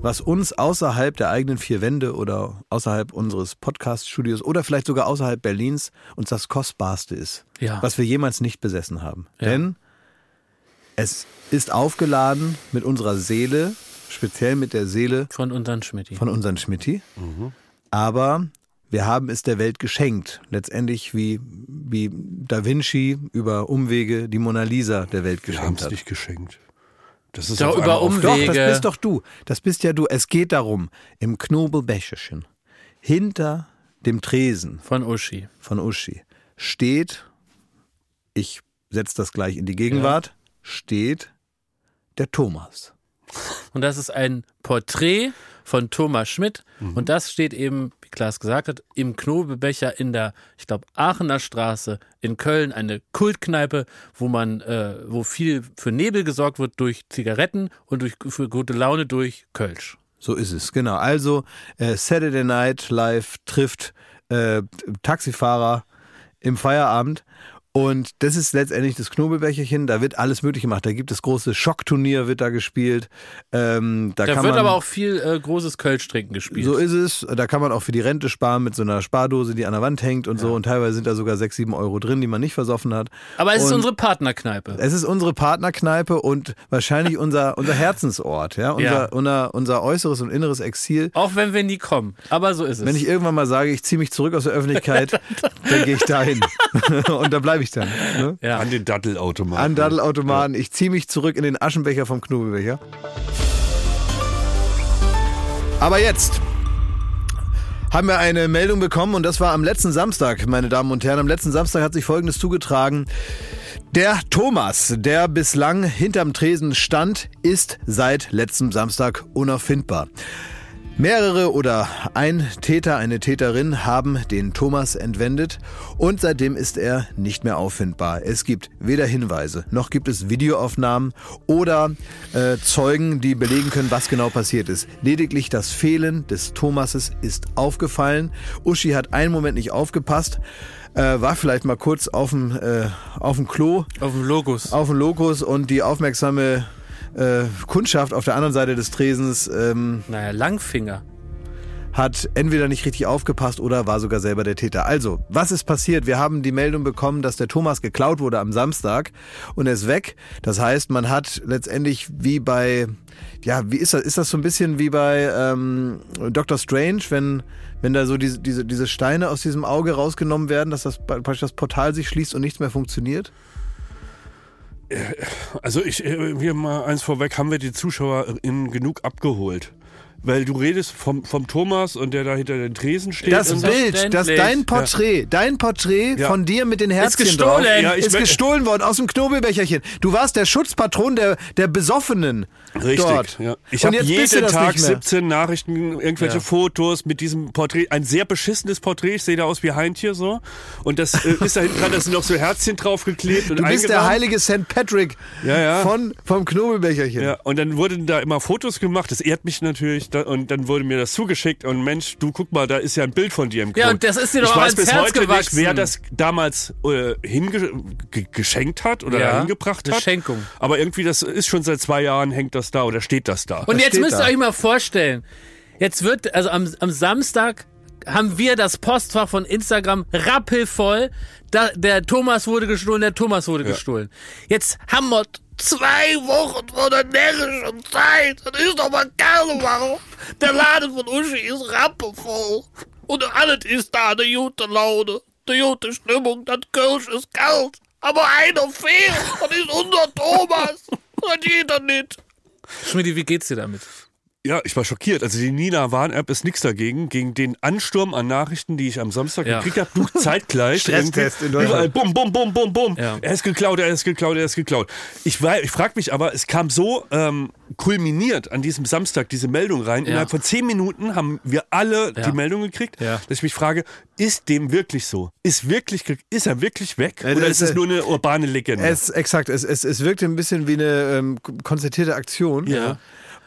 was uns außerhalb der eigenen vier Wände oder außerhalb unseres Podcast-Studios oder vielleicht sogar außerhalb Berlins uns das Kostbarste ist, Ja. was wir jemals nicht besessen haben. Ja. Denn es ist aufgeladen mit unserer Seele, speziell mit der Seele Von unseren Schmidt. von unseren Schmitti. Aber wir haben es der Welt geschenkt. Letztendlich wie, wie Da Vinci über Umwege die Mona Lisa der Welt Wir haben geschenkt es hat. nicht geschenkt. Das ist Doch, über Umwege. Doch, das bist doch du. Das bist ja du. Es geht darum, im Knobelbecherchen, hinter dem Tresen Von Uschi. von Uschi, steht, ich setze das gleich in die Gegenwart, steht der Thomas. Und das ist ein Porträt von Thomas Schmidt. Und das steht eben, Klaas gesagt hat, im Knobelbecher in der, ich glaube, Aachener Straße in Köln, eine Kultkneipe, wo man, äh, wo viel für Nebel gesorgt wird durch Zigaretten und durch, für gute Laune durch Kölsch. So ist es, genau. Also äh, Saturday Night Live trifft äh, Taxifahrer im Feierabend. Und das ist letztendlich das Knobelbecherchen. Da wird alles möglich gemacht. Da gibt es große Schockturnier, wird da gespielt. Ähm, da Da wird man, aber auch viel äh, großes Kölsch trinken gespielt. So ist es. Da kann man auch für die Rente sparen mit so einer Spardose, die an der Wand hängt und so. Und teilweise sind da sogar sechs, sieben Euro drin, die man nicht versoffen hat. aber es ist und- unsere Partnerkneipe. Es ist unsere Partnerkneipe und wahrscheinlich unser, unser Herzensort, ja? Unser, Ja. unser, unser äußeres und inneres Exil. Auch wenn wir nie kommen. Aber so ist es. Wenn ich irgendwann mal sage, ich ziehe mich zurück aus der Öffentlichkeit, dann gehe ich dahin. und da bleibe ich dann. Ne? ja. An den Dattelautomaten. An Daddelautomaten. Ich ziehe mich zurück in den Aschenbecher vom Knobelbecher. Aber jetzt haben wir eine Meldung bekommen und das war am letzten Samstag, meine Damen und Herren. Am letzten Samstag hat sich Folgendes zugetragen. Der Thomas, der bislang hinterm Tresen stand, ist seit letztem Samstag unauffindbar. Mehrere oder ein Täter, eine Täterin haben den Thomas entwendet und seitdem ist er nicht mehr auffindbar. Es gibt weder Hinweise, noch gibt es Videoaufnahmen oder äh, Zeugen, die belegen können, was genau passiert ist. Lediglich das Fehlen des Thomases ist aufgefallen. Uschi hat einen Moment nicht aufgepasst, äh, war vielleicht mal kurz auf dem, äh, auf dem Klo Auf dem Logos. auf dem Lokus und die aufmerksame äh, Kundschaft auf der anderen Seite des Tresens ähm, Naja, Langfinger. hat entweder nicht richtig aufgepasst oder war sogar selber der Täter. Also, was ist passiert? Wir haben die Meldung bekommen, dass der Thomas geklaut wurde am Samstag und er ist weg. Das heißt, man hat letztendlich wie bei, ja, wie ist das? Ist das so ein bisschen wie bei ähm, Doctor Strange, wenn, wenn da so diese, diese, diese Steine aus diesem Auge rausgenommen werden, dass das praktisch das Portal sich schließt und nichts mehr funktioniert? Also ich, äh, wir mal eins vorweg, haben wir die ZuschauerInnen genug abgeholt? Weil du redest vom, vom Thomas und der da hinter den Tresen steht. Das. Bild, das dein Porträt, dein Porträt Ja. von dir mit den Herzchen gestohlen. drauf, Ja, ich ist gestohlen worden aus dem Knobelbecherchen. Du warst der Schutzpatron der, der Besoffenen Richtig, dort. ja. Ich habe jeden Tag nicht mehr. 17 Nachrichten, irgendwelche Ja. Fotos mit diesem Porträt. Ein sehr beschissenes Porträt. Ich sehe da aus wie Heintje so. Und das äh, ist da hinten dran, da sind noch so Herzchen draufgeklebt und Du bist der heilige St. Patrick Ja, ja. Von, vom Knobelbecherchen. Ja, und dann wurden da immer Fotos gemacht, das ehrt mich natürlich, da, und dann wurde mir das zugeschickt und Mensch, du guck mal, da ist ja ein Bild von dir im Ja, Klo. und das ist dir ich doch auch weiß bis Herz heute gewachsen. nicht, wer das damals äh, hinge ge geschenkt hat oder Ja, da hingebracht hat. Schenkung. Aber irgendwie, das ist schon seit zwei Jahren, hängt das da oder steht das da. Und jetzt steht müsst ihr euch mal vorstellen, jetzt wird, also am, am Samstag haben wir das Postfach von Instagram rappelvoll. Da, der Thomas wurde gestohlen, der Thomas wurde gestohlen. Jetzt haben wir Zwei Wochen von der närrischen Zeit. Das ist doch mal Karneval. Der Laden von Uschi ist rappevoll. Und alles ist da eine gute Laune, eine gute Stimmung. Das Kölsch ist kalt. Aber einer fehlt. Das ist unser Thomas. Das geht doch nicht. Schmidi, wie geht's dir damit? Ja, ich war schockiert. Also die Nina Warn-App ist nichts dagegen, gegen den Ansturm an Nachrichten, die ich am Samstag Ja. gekriegt habe. Du zeitgleich. Stresstest in Deutschland. Überall bum, bum, bum, bum, bum. Ja. Er ist geklaut, er ist geklaut, er ist geklaut. Ich, ich frage mich aber, es kam so ähm, kulminiert an diesem Samstag diese Meldung rein. Ja. Innerhalb von zehn Minuten haben wir alle Ja. die Meldung gekriegt, Ja. dass ich mich frage, ist dem wirklich so? Ist, wirklich, ist er wirklich weg? Ja, Oder ist es nur eine urbane Legende? Es, exakt, es, es, es wirkte ein bisschen wie eine ähm, konzertierte Aktion. Ja.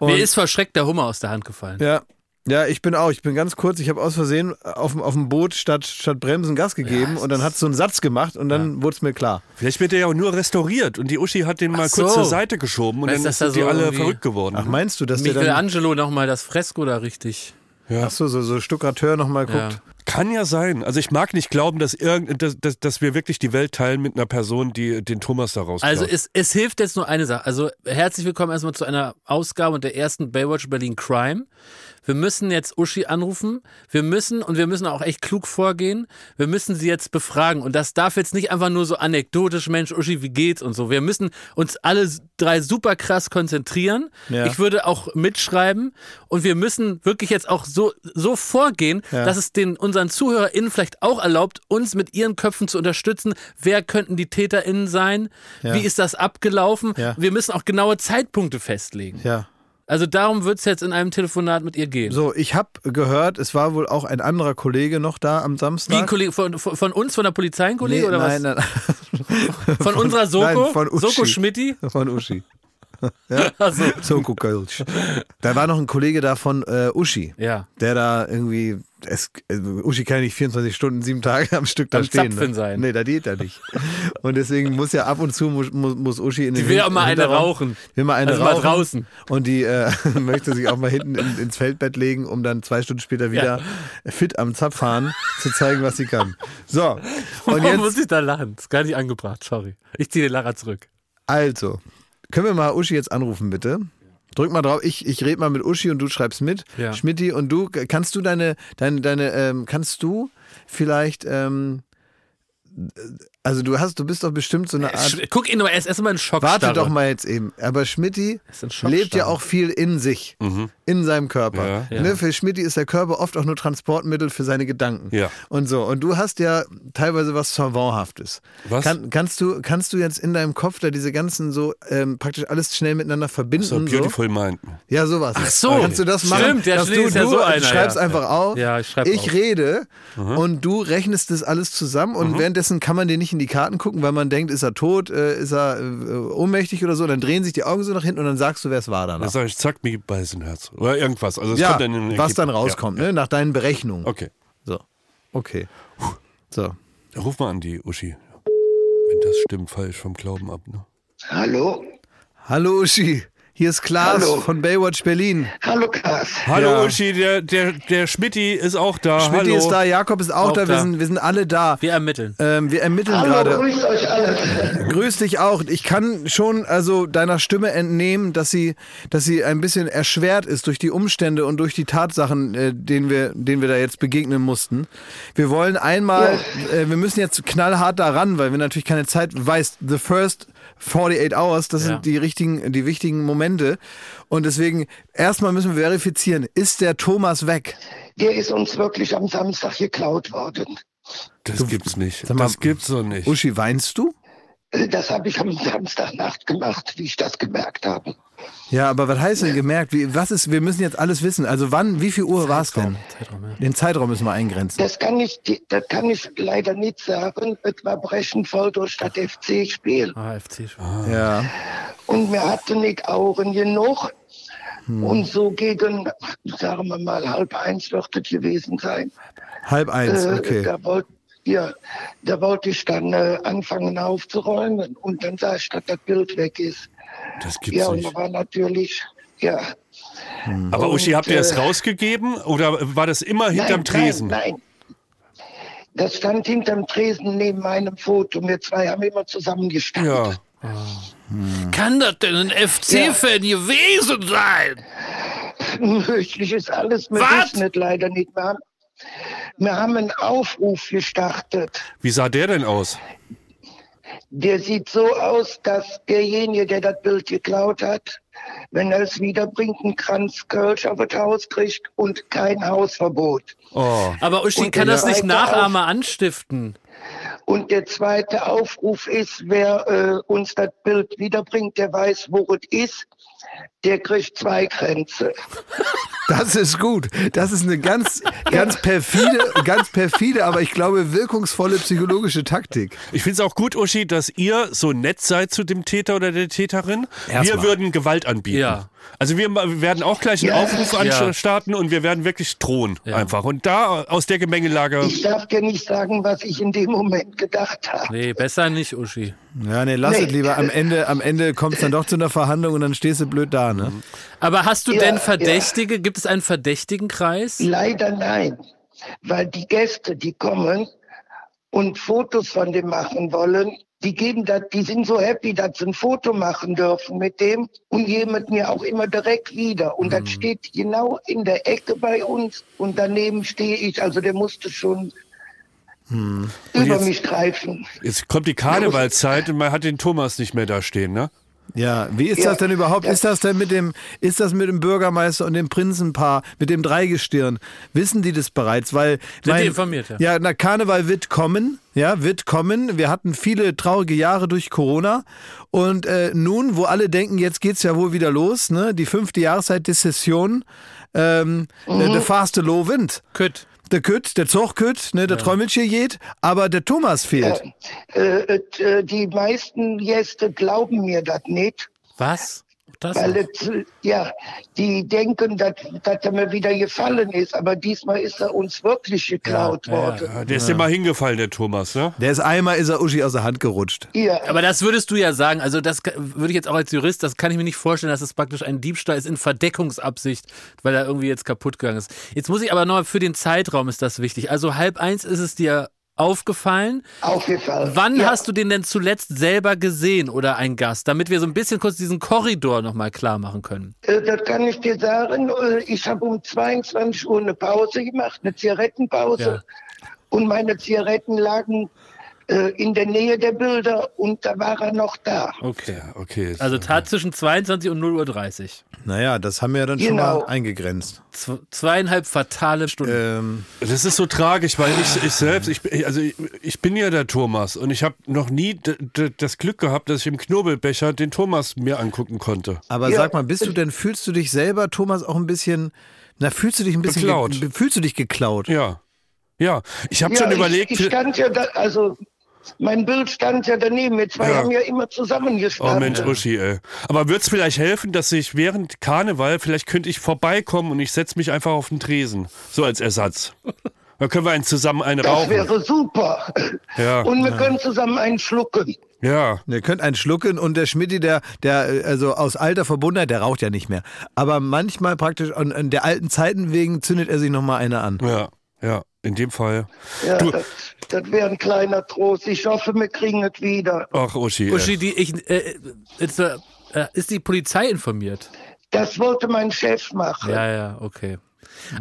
Und, Mir ist verschreckt der Hummer aus der Hand gefallen. ja. Ja, ich bin auch. Ich bin ganz kurz. Ich habe aus Versehen auf, dem- auf dem Boot statt, statt Bremsen Gas gegeben und dann hat so einen Satz gemacht und dann wurde es mir klar. Vielleicht wird er ja auch nur restauriert und die Uschi hat den mal Ach kurz so. zur Seite geschoben und Weißt dann sind da die so alle irgendwie- verrückt geworden. Ach, meinst du, dass der dann. Michelangelo nochmal das Fresko da richtig. Ach so, so, so Stuckateur nochmal guckt. Ja. Kann ja sein. Also ich mag nicht glauben, dass, irgend, dass, dass, dass wir wirklich die Welt teilen mit einer Person, die den Thomas da rausklaut. Also es, es hilft jetzt nur eine Sache. Also herzlich willkommen erstmal zu einer Ausgabe und der ersten Baywatch Berlin Crime. Wir müssen jetzt Uschi anrufen. Wir müssen und wir müssen auch echt klug vorgehen. Wir müssen sie jetzt befragen und das darf jetzt nicht einfach nur so anekdotisch, Mensch, Uschi, wie geht's und so. Wir müssen uns alle drei super krass konzentrieren. Ja. Ich würde auch mitschreiben und wir müssen wirklich jetzt auch so so vorgehen, Ja. dass es den unseren ZuhörerInnen vielleicht auch erlaubt, uns mit ihren Köpfen zu unterstützen. Wer könnten die TäterInnen sein? Ja. Wie ist das abgelaufen? Ja. Wir müssen auch genaue Zeitpunkte festlegen. Ja. Also darum wird es jetzt in einem Telefonat mit ihr gehen. So, ich habe gehört, es war wohl auch ein anderer Kollege noch da am Samstag. Wie ein Kollege von, von, von uns, von der Polizei, ein Kollege Nee, oder nein, was? nein, Von unserer Soko? Nein, von Uschi. Soko Schmidti? von Uschi. Also, Soko Kölsch. Da war noch ein Kollege da von äh, Uschi, ja. der da irgendwie, es, äh, Uschi kann ja nicht 24 Stunden, sieben Tage am Stück da Am stehen. Zapfen ne? sein. Nee, da geht er nicht. Und deswegen muss ja ab und zu, muss, muss, muss Uschi in den Die will auch mal eine rauchen. Will mal eine Also mal rauchen. draußen. Und die äh, möchte sich auch mal hinten in, ins Feldbett legen, um dann zwei Stunden später wieder fit am Zapf fahren, zu zeigen, was sie kann. So, und Warum muss jetzt, ich da lachen? Ist gar nicht angebracht, sorry. Ich ziehe den Lacher zurück. also, können wir mal Uschi jetzt anrufen, bitte? Drück mal drauf, ich, ich rede mal mit Uschi und du schreibst mit. Ja. Schmidti und du, kannst du deine, deine, deine, ähm, kannst du vielleicht, ähm, also du hast, du bist doch bestimmt so eine Art. Sch- Guck ihn nur, er ist erstmal in Schockstarre. Warte doch mal jetzt eben. Aber Schmidti lebt ja auch viel in sich, in seinem Körper. Ja. Ja. Ne, für Schmidti ist der Körper oft auch nur Transportmittel für seine Gedanken. Ja. Und so. Und du hast ja teilweise was Savanthaftes. Was? Kann, kannst, du, kannst du jetzt in deinem Kopf da diese ganzen so ähm, praktisch alles schnell miteinander verbinden? so So Beautiful Mind. Ja, sowas. Ach so. Kannst du das machen? Stimmt, der dass du, ist ja du so einer, schreibst ja. einfach auf. Ja, ich schreib Ich auf. rede und du rechnest das alles zusammen und währenddessen kann man dir nicht in die Karten gucken, weil man denkt, ist er tot, äh, ist er äh, ohnmächtig oder so. Dann drehen sich die Augen so nach hinten und dann sagst du, wer es war Dann danach. sage ich, zack, mir Beißenherz. Oder irgendwas. Also es Ja, kommt dann in was dann rauskommt, ne? nach deinen Berechnungen. Ja. Okay. So, okay. So. Dann ruf mal an die Uschi. Wenn das stimmt, fall ich vom Glauben ab. Ne? Hallo? Hallo Uschi, hier ist Klaas Hallo. von Baywatch Berlin. Hallo Klaas. Hallo Ja. Uschi, der, der, der Schmidti ist auch da. Schmidt Hallo. ist da, Jakob ist auch, Auch da, Wir, da. sind, wir sind alle da. Wir ermitteln. Ähm, wir ermitteln Hallo, gerade. grüßt euch alle. Grüß dich auch. Ich kann schon also deiner Stimme entnehmen, dass sie, dass sie ein bisschen erschwert ist durch die Umstände und durch die Tatsachen, äh, denen wir, denen wir da jetzt begegnen mussten. Wir wollen einmal, äh, wir müssen jetzt knallhart daran, weil wir natürlich keine Zeit. Weißt, the first 48 Hours, das Ja. sind die richtigen, die wichtigen Momente. Und deswegen, erstmal müssen wir verifizieren, ist der Thomas weg? Der ist uns wirklich am Samstag geklaut worden. Das gibt's nicht. Mal, das gibt's doch nicht. Uschi, weinst du? Äh, Das habe ich am Samstagnacht gemacht, wie ich das gemerkt habe. Ja, aber was heißt denn gemerkt? Wie, was ist, wir müssen jetzt alles wissen. Also wann, wie viel Uhr war es denn? Zeitraum, ja. Den Zeitraum müssen wir eingrenzen. Das kann ich, das kann ich leider nicht sagen. Es war Brechenvoll statt FC-Spiel. AFC schon. Ja. Und wir hatten nicht Augen genug. Und so gegen, sagen wir mal, halb eins wird es gewesen sein. Halb eins, Äh, okay. da, wollt, ja, da wollte ich dann äh, anfangen aufzuräumen. Und dann sah ich, dass das Bild weg ist. Das gibt's Ja, und nicht. da war natürlich, ja. Aber Uschi, habt ihr das äh, rausgegeben oder war das immer hinterm nein, Tresen? Nein, nein. Das stand hinterm Tresen neben meinem Foto. Wir zwei haben immer zusammen gestanden. Ja. Kann das denn ein FC-Fan gewesen sein? Möglich ist alles. Wir Was? wissen es leider nicht. Wir haben, wir haben einen Aufruf gestartet. Wie sah der denn aus? Der sieht so aus, dass derjenige, der das Bild geklaut hat, wenn er es wiederbringt, einen Kranz Kölsch auf das Haus kriegt und kein Hausverbot. Oh. Aber Uschi kann das nicht Nachahmer anstiften. Und der zweite Aufruf ist, wer äh, uns das Bild wiederbringt, der weiß, wo es ist, der kriegt zwei Grenze. Das ist gut. Das ist eine ganz, ganz perfide, ganz perfide, aber ich glaube wirkungsvolle psychologische Taktik. Ich finde es auch gut, Uschi, dass ihr so nett seid zu dem Täter oder der Täterin. Erstmal. Wir würden Gewalt anbieten. Ja. Also wir werden auch gleich einen Ja. Aufruf Ja. anstarten und wir werden wirklich drohen Ja. einfach. Und da aus der Gemengelage. Ich darf dir nicht sagen, was ich in dem Moment gedacht habe. Nee, besser nicht, Uschi. Ja, nee, lass Nee. es lieber. Am Ende, am Ende kommt es dann doch zu einer Verhandlung und dann stehst du blöd da, ne? Aber hast du Ja, denn ja. Verdächtige? Gibt es einen Verdächtigenkreis? Leider nein, weil die Gäste, die kommen und Fotos von dem machen wollen, die geben das, die sind so happy, dass sie ein Foto machen dürfen mit dem und geben mir auch immer direkt wieder. Und das steht genau in der Ecke bei uns und daneben stehe ich. Also der musste schon über jetzt- mich greifen. Jetzt kommt die Karnevalszeit und man hat den Thomas nicht mehr da stehen, ne? Ja, wie ist Ja, das denn überhaupt? das- Ist das denn mit dem, ist das mit dem Bürgermeister und dem Prinzenpaar, mit dem Dreigestirn? Wissen die das bereits? Weil Sind die informiert, ja? Ja, na Karneval wird kommen, ja, wird kommen. Wir hatten viele traurige Jahre durch Corona und äh, nun, wo alle denken, jetzt geht's ja wohl wieder los, ne? Die fünfte Jahreszeit des Session, ähm, der, der faste Low Wind. Kütt. Der Kütt, der Zuchkütt, ne, der Trommelchen geht, aber der Thomas fehlt. Äh, äh, die meisten Gäste glauben mir das nicht. Was? Das Weil es, ja, die denken, dass, dass er mir wieder gefallen ist, aber diesmal ist er uns wirklich geklaut Ja, ja, worden. Ja, Der ist dir mal hingefallen, der Thomas, ne? Der ist einmal, ist er Uschi aus der Hand gerutscht. Ja, Aber das würdest du ja sagen, also das würde ich jetzt auch als Jurist, das kann ich mir nicht vorstellen, dass es praktisch ein Diebstahl ist in Verdeckungsabsicht, weil er irgendwie jetzt kaputt gegangen ist. Jetzt muss ich aber noch, für den Zeitraum ist das wichtig. Also halb eins ist es dir aufgefallen. aufgefallen. Wann ja. hast du den denn zuletzt selber gesehen oder ein Gast, damit wir so ein bisschen kurz diesen Korridor nochmal klar machen können? Äh, Das kann ich dir sagen. Äh, Ich habe um 22 Uhr eine Pause gemacht, eine Zigarettenpause. Ja. Und meine Zigaretten lagen in der Nähe der Bilder und da war er noch da. Okay. Okay. Also Tat zwischen 22 und 0 Uhr 30. Naja, das haben wir ja dann schon Genau. mal eingegrenzt. Z zweieinhalb fatale Stunden. Ähm, Das ist so tragisch, weil ich, ich selbst, ich, bin- also ich, ich bin ja der Thomas und ich habe noch nie das Glück gehabt, dass ich im Knobelbecher den Thomas mir angucken konnte. aber Ja. sag mal, bist du denn, fühlst du dich selber, Thomas, auch ein bisschen, na, fühlst du dich ein bisschen, Beklaut. ge- fühlst du dich geklaut? Ja. Ja, ich habe Ja, schon überlegt, Ich, ich stand ja da, also mein Bild stand ja daneben. Wir zwei Ja. haben ja immer oh zusammengestanden. Mensch, Uschi, ey. Aber wird's vielleicht helfen, dass ich während Karneval, vielleicht könnte ich vorbeikommen und ich setze mich einfach auf den Tresen, so als Ersatz. Dann können wir einen zusammen einen das rauchen. wäre super. Ja. Und wir können zusammen einen schlucken. Ja. Ihr könnt einen schlucken und der Schmidti, der, der, also aus alter Verbundenheit, der raucht ja nicht mehr. Aber manchmal praktisch, an, an der alten Zeiten wegen, zündet er sich nochmal eine an. Ja, ja, in dem Fall. Ja, Du- das, das wäre ein kleiner Trost. Ich hoffe, wir kriegen es wieder. Ach, Uschi. ey. Uschi, die, ich, äh, ist, äh, ist die Polizei informiert? Das wollte mein Chef machen. Ja, ja, okay.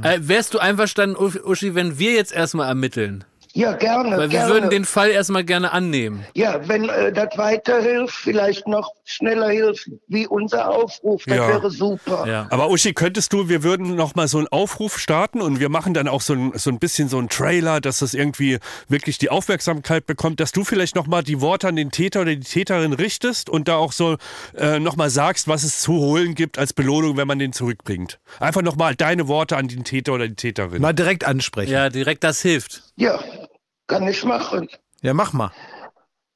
Äh, wärst du einverstanden, Uschi, wenn wir jetzt erstmal ermitteln? Ja, gerne. Weil wir gerne. würden den Fall erstmal gerne annehmen. ja, wenn äh, das weiterhilft, vielleicht noch schneller hilft, wie unser Aufruf, das Ja. wäre super. Ja. Aber Uschi, könntest du, wir würden noch mal so einen Aufruf starten und wir machen dann auch so ein, so ein bisschen so einen Trailer, dass das irgendwie wirklich die Aufmerksamkeit bekommt, dass du vielleicht noch mal die Worte an den Täter oder die Täterin richtest und da auch so äh, noch mal sagst, was es zu holen gibt als Belohnung, wenn man den zurückbringt. Einfach noch mal deine Worte an den Täter oder die Täterin. Mal direkt ansprechen. Ja, direkt das hilft. Ja, kann ich machen. Ja, mach mal.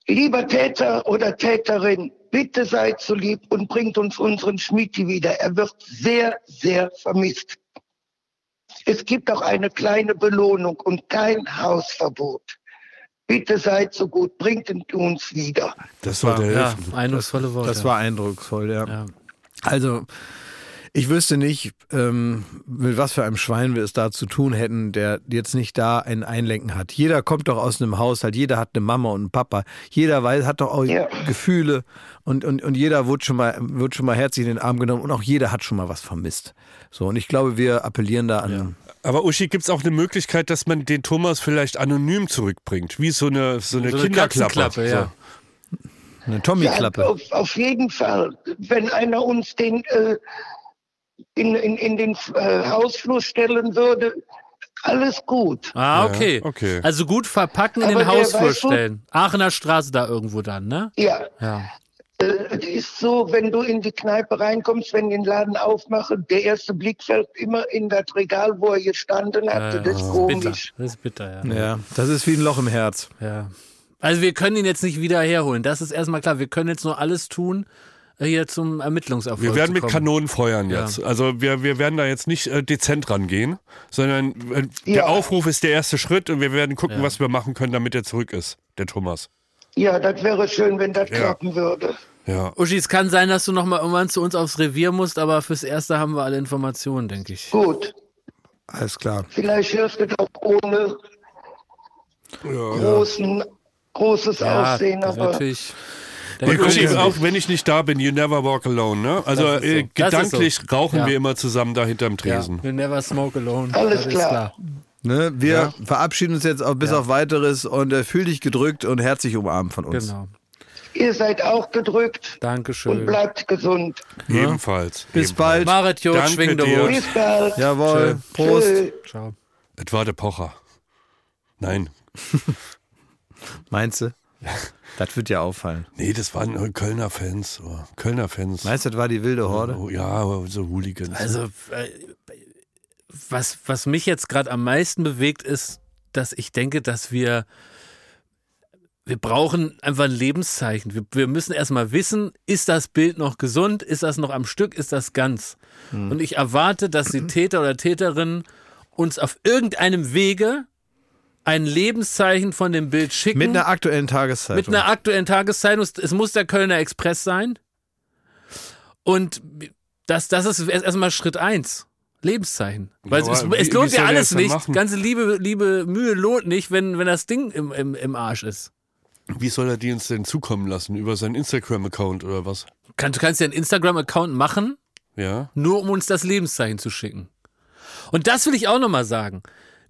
Lieber Täter oder Täterin, bitte seid so lieb und bringt uns unseren Schmidti wieder. Er wird sehr, sehr vermisst. Es gibt auch eine kleine Belohnung und kein Hausverbot. Bitte seid so gut, bringt ihn uns wieder. das war- sollte Ja, eindrucksvolle Worte. Das war eindrucksvoll, ja. ja. Also, ich wüsste nicht, ähm, mit was für einem Schwein wir es da zu tun hätten, der jetzt nicht da ein Einlenken hat. Jeder kommt doch aus einem Haushalt, jeder hat eine Mama und einen Papa. Jeder weiß, hat doch auch Ja. Gefühle und, und, und jeder wird schon, mal, wird schon mal herzlich in den Arm genommen und auch jeder hat schon mal was vermisst. So, und ich glaube, wir appellieren da an. Aber Uschi, gibt es auch eine Möglichkeit, dass man den Thomas vielleicht anonym zurückbringt? Wie so eine, so eine So eine Kinderklappe. Ja. Eine Ja, Tommy-Klappe. auf, auf jeden Fall. Wenn einer uns den äh, in, in, in den äh, Hausflur stellen würde, alles gut. Ah, Ja, okay. okay. Also gut verpacken in Aber den der Hausflur stellen. Aachener Straße da irgendwo dann, ne? Ja, Ja. äh, es ist so, wenn du in die Kneipe reinkommst, wenn die den Laden aufmachen, der erste Blick fällt immer in das Regal, wo er gestanden hatte. das ist Bitter. komisch. Das ist bitter, ja. Ja, das ist wie ein Loch im Herz. ja. Also wir können ihn jetzt nicht wieder herholen. Das ist erstmal klar. Wir können jetzt nur alles tun, hier zum Ermittlungserfolg Wir werden zu mit. Kanonen feuern Ja. jetzt. Also wir, wir werden da jetzt nicht äh, dezent rangehen, sondern äh, der Ja. Aufruf ist der erste Schritt und wir werden gucken, Ja. was wir machen können, damit er zurück ist, der Thomas. Ja, das wäre schön, wenn das Ja. klappen würde. Ja. Uschi, es kann sein, dass du noch mal irgendwann zu uns aufs Revier musst, aber fürs Erste haben wir alle Informationen, denke ich. Gut, Alles klar. vielleicht hilft es auch ohne großen, großes Aussehen, aber natürlich. Da Und wird Uschi, irgendwie- auch wenn ich nicht da bin, you never walk alone, ne? Also ist so. äh, gedanklich so. rauchen Ja. wir immer zusammen da hinterm ja, Tresen. we never smoke alone. Alles das klar. Ne, wir verabschieden uns jetzt auch bis auf weiteres und äh, fühl dich gedrückt und herzlich umarmt von uns. Genau. ihr seid auch gedrückt und Dankeschön. bleibt gesund. Ebenfalls. Bis ebenfalls. bald. Marit Jod, Danke dir. Bis bald. Jawohl. Prost. Tschö. Ciao. Es war der Pocher. Nein. Meinst du? Das wird ja auffallen. Nee, das waren Kölner Fans. Kölner Fans. Meinst du, das war die wilde Horde? Oh, ja, so Hooligans. Also, äh, was, was mich jetzt gerade am meisten bewegt, ist, dass ich denke, dass wir, wir brauchen einfach ein Lebenszeichen. Wir, wir müssen erstmal wissen, ist das Bild noch gesund? Ist das noch am Stück? Ist das ganz? Und ich erwarte, dass die Täter oder Täterinnen uns auf irgendeinem Wege ein Lebenszeichen von dem Bild schicken. Mit einer aktuellen Tageszeitung. Mit einer aktuellen Tageszeitung. Es muss der Kölner Express sein. Und das, das ist erst- erstmal Schritt eins. Lebenszeichen. Weil Ja, es, es wie- lohnt wie ja alles nicht. machen? Ganze liebe, liebe Mühe lohnt nicht, wenn, wenn das Ding im, im, im Arsch ist. Wie soll er die uns denn zukommen lassen? Über seinen Instagram-Account oder was? Kann, du kannst ja einen Instagram-Account machen, Ja? nur um uns das Lebenszeichen zu schicken. Und das will ich auch nochmal sagen.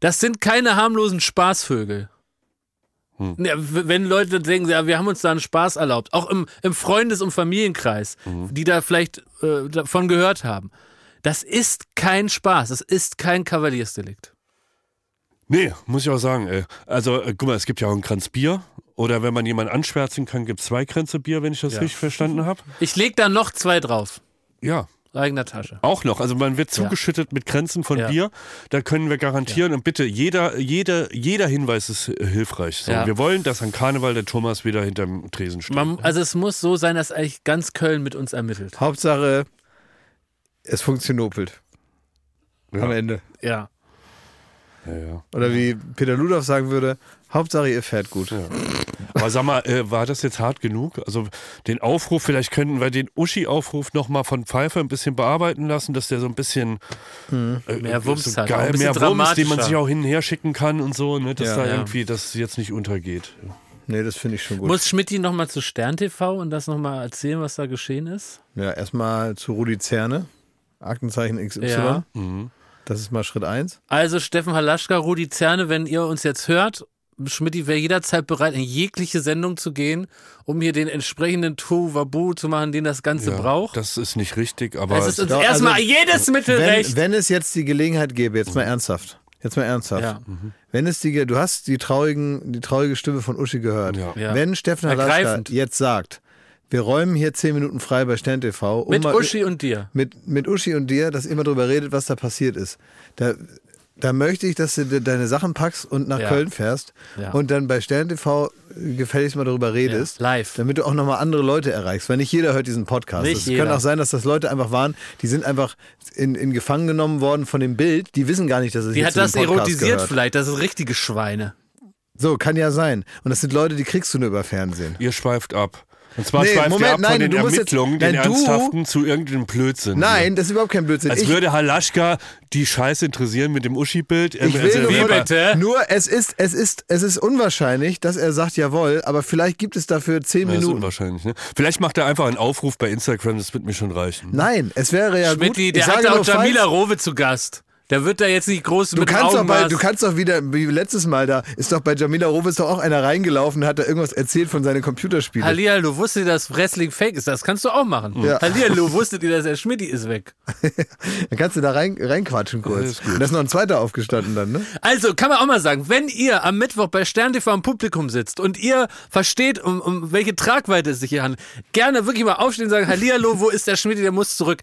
Das sind keine harmlosen Spaßvögel. Hm. Wenn Leute denken, ja, wir haben uns da einen Spaß erlaubt, auch im, im Freundes- und Familienkreis, Mhm. die da vielleicht äh, davon gehört haben. Das ist kein Spaß, das ist kein Kavaliersdelikt. Nee, muss ich auch sagen, ey. Also, äh, guck mal, es gibt ja auch einen Kranz Bier. Oder wenn man jemanden anschwärzen kann, gibt es zwei Kränze Bier, wenn ich das Ja. richtig verstanden habe. Ich leg da noch zwei drauf, Ja, eigener Tasche. auch noch. Also man wird zugeschüttet mit Kränzen von Ja. Bier. Da können wir garantieren. Und bitte, jeder, jeder, jeder Hinweis ist äh, hilfreich. So, Ja. Wir wollen, dass an Karneval der Thomas wieder hinterm Tresen steht. Man, also es muss so sein, dass eigentlich ganz Köln mit uns ermittelt. Hauptsache, es funktionopelt. Am Ende. Ja. ja, ja. Oder wie Peter Ludolf sagen würde, Hauptsache ihr fährt gut. Aber sag mal, äh, war das jetzt hart genug? Also den Aufruf, vielleicht könnten wir den Uschi-Aufruf nochmal von Pfeiffer ein bisschen bearbeiten lassen, dass der so ein bisschen äh, Mehr Wumms so hat, geil, bisschen mehr Wumms, den man sich auch hin und her schicken kann und so, ne, dass Ja, da ja. irgendwie das jetzt nicht untergeht. Nee, das finde ich schon gut. Muss Schmidt nochmal zu Stern TV und das nochmal erzählen, was da geschehen ist? Ja, erstmal zu Rudi Zerne. Aktenzeichen XY. Ja. Mhm. Das ist mal Schritt eins. Also Steffen Halaschka, Rudi Zerne, wenn ihr uns jetzt hört, Schmidt wäre jederzeit bereit, in jegliche Sendung zu gehen, um hier den entsprechenden Tohuwabu zu machen, den das Ganze Ja, braucht. Das ist nicht richtig, aber es ist uns Doch, erstmal also, jedes Mittel wenn, recht. wenn es jetzt die Gelegenheit gäbe, jetzt mal ernsthaft, jetzt mal ernsthaft. Ja. Wenn es die, du hast die traurigen, die traurige Stimme von Uschi gehört. Ja. Ja. Wenn Steffen Halaschka jetzt sagt, wir räumen hier zehn Minuten frei bei Stern TV, um Mit mal- Uschi und dir. mit, mit Uschi und dir, dass ihr mal drüber redet, was da passiert ist. Da, da möchte ich, dass du de- deine Sachen packst und nach Ja. Köln fährst Ja. und dann bei Stern TV gefälligst mal darüber redest. Ja, live. Damit du auch nochmal andere Leute erreichst, weil nicht jeder hört diesen Podcast. Nicht es jeder. kann auch sein, dass das Leute einfach waren, die sind einfach in, in Gefangen genommen worden von dem Bild, die wissen gar nicht, dass es Die hat das erotisiert gehört. vielleicht, das sind richtige Schweine. So, kann ja sein. Und das sind Leute, die kriegst du nur über Fernsehen. ihr schweift ab. Und zwar Nee, schweift Moment, ab nein, von den du musst jetzt- Ermittlungen, den nein, du- Ernsthaften, zu irgendeinem Blödsinn. Nein, das ist überhaupt kein Blödsinn. Als Ich- würde Halaschka die Scheiße interessieren mit dem Uschi-Bild. Ich Ähm, will also- nur, bitte? nur es ist, es ist, es ist unwahrscheinlich, dass er sagt jawohl, aber vielleicht gibt es dafür zehn Ja, ist Minuten. unwahrscheinlich. Ne? Vielleicht macht er einfach einen Aufruf bei Instagram, das wird mir schon reichen. Nein, es wäre ja gut. Schmidti, Ich der sage hat nur, auch Jamila falls- Rowe zu Gast. Der wird da jetzt nicht groß Du mit kannst, doch Augenmaß. du kannst doch wieder, wie letztes Mal da, ist doch bei Jamila Rowe ist doch auch einer reingelaufen, hat da irgendwas erzählt von seinen Computerspielen. Hallihallo, wusstet ihr, dass Wrestling fake ist? Das kannst du auch machen. Ja. Hallihallo, wusstet ihr, dass der Schmidti ist weg? Dann kannst du da rein, reinquatschen kurz. Und da ist noch ein zweiter aufgestanden dann, ne? Also, kann man auch mal sagen, wenn ihr am Mittwoch bei Stern TV im Publikum sitzt und ihr versteht, um, um welche Tragweite es sich hier handelt, gerne wirklich mal aufstehen und sagen, Hallihallo, wo ist der Schmidti, der muss zurück.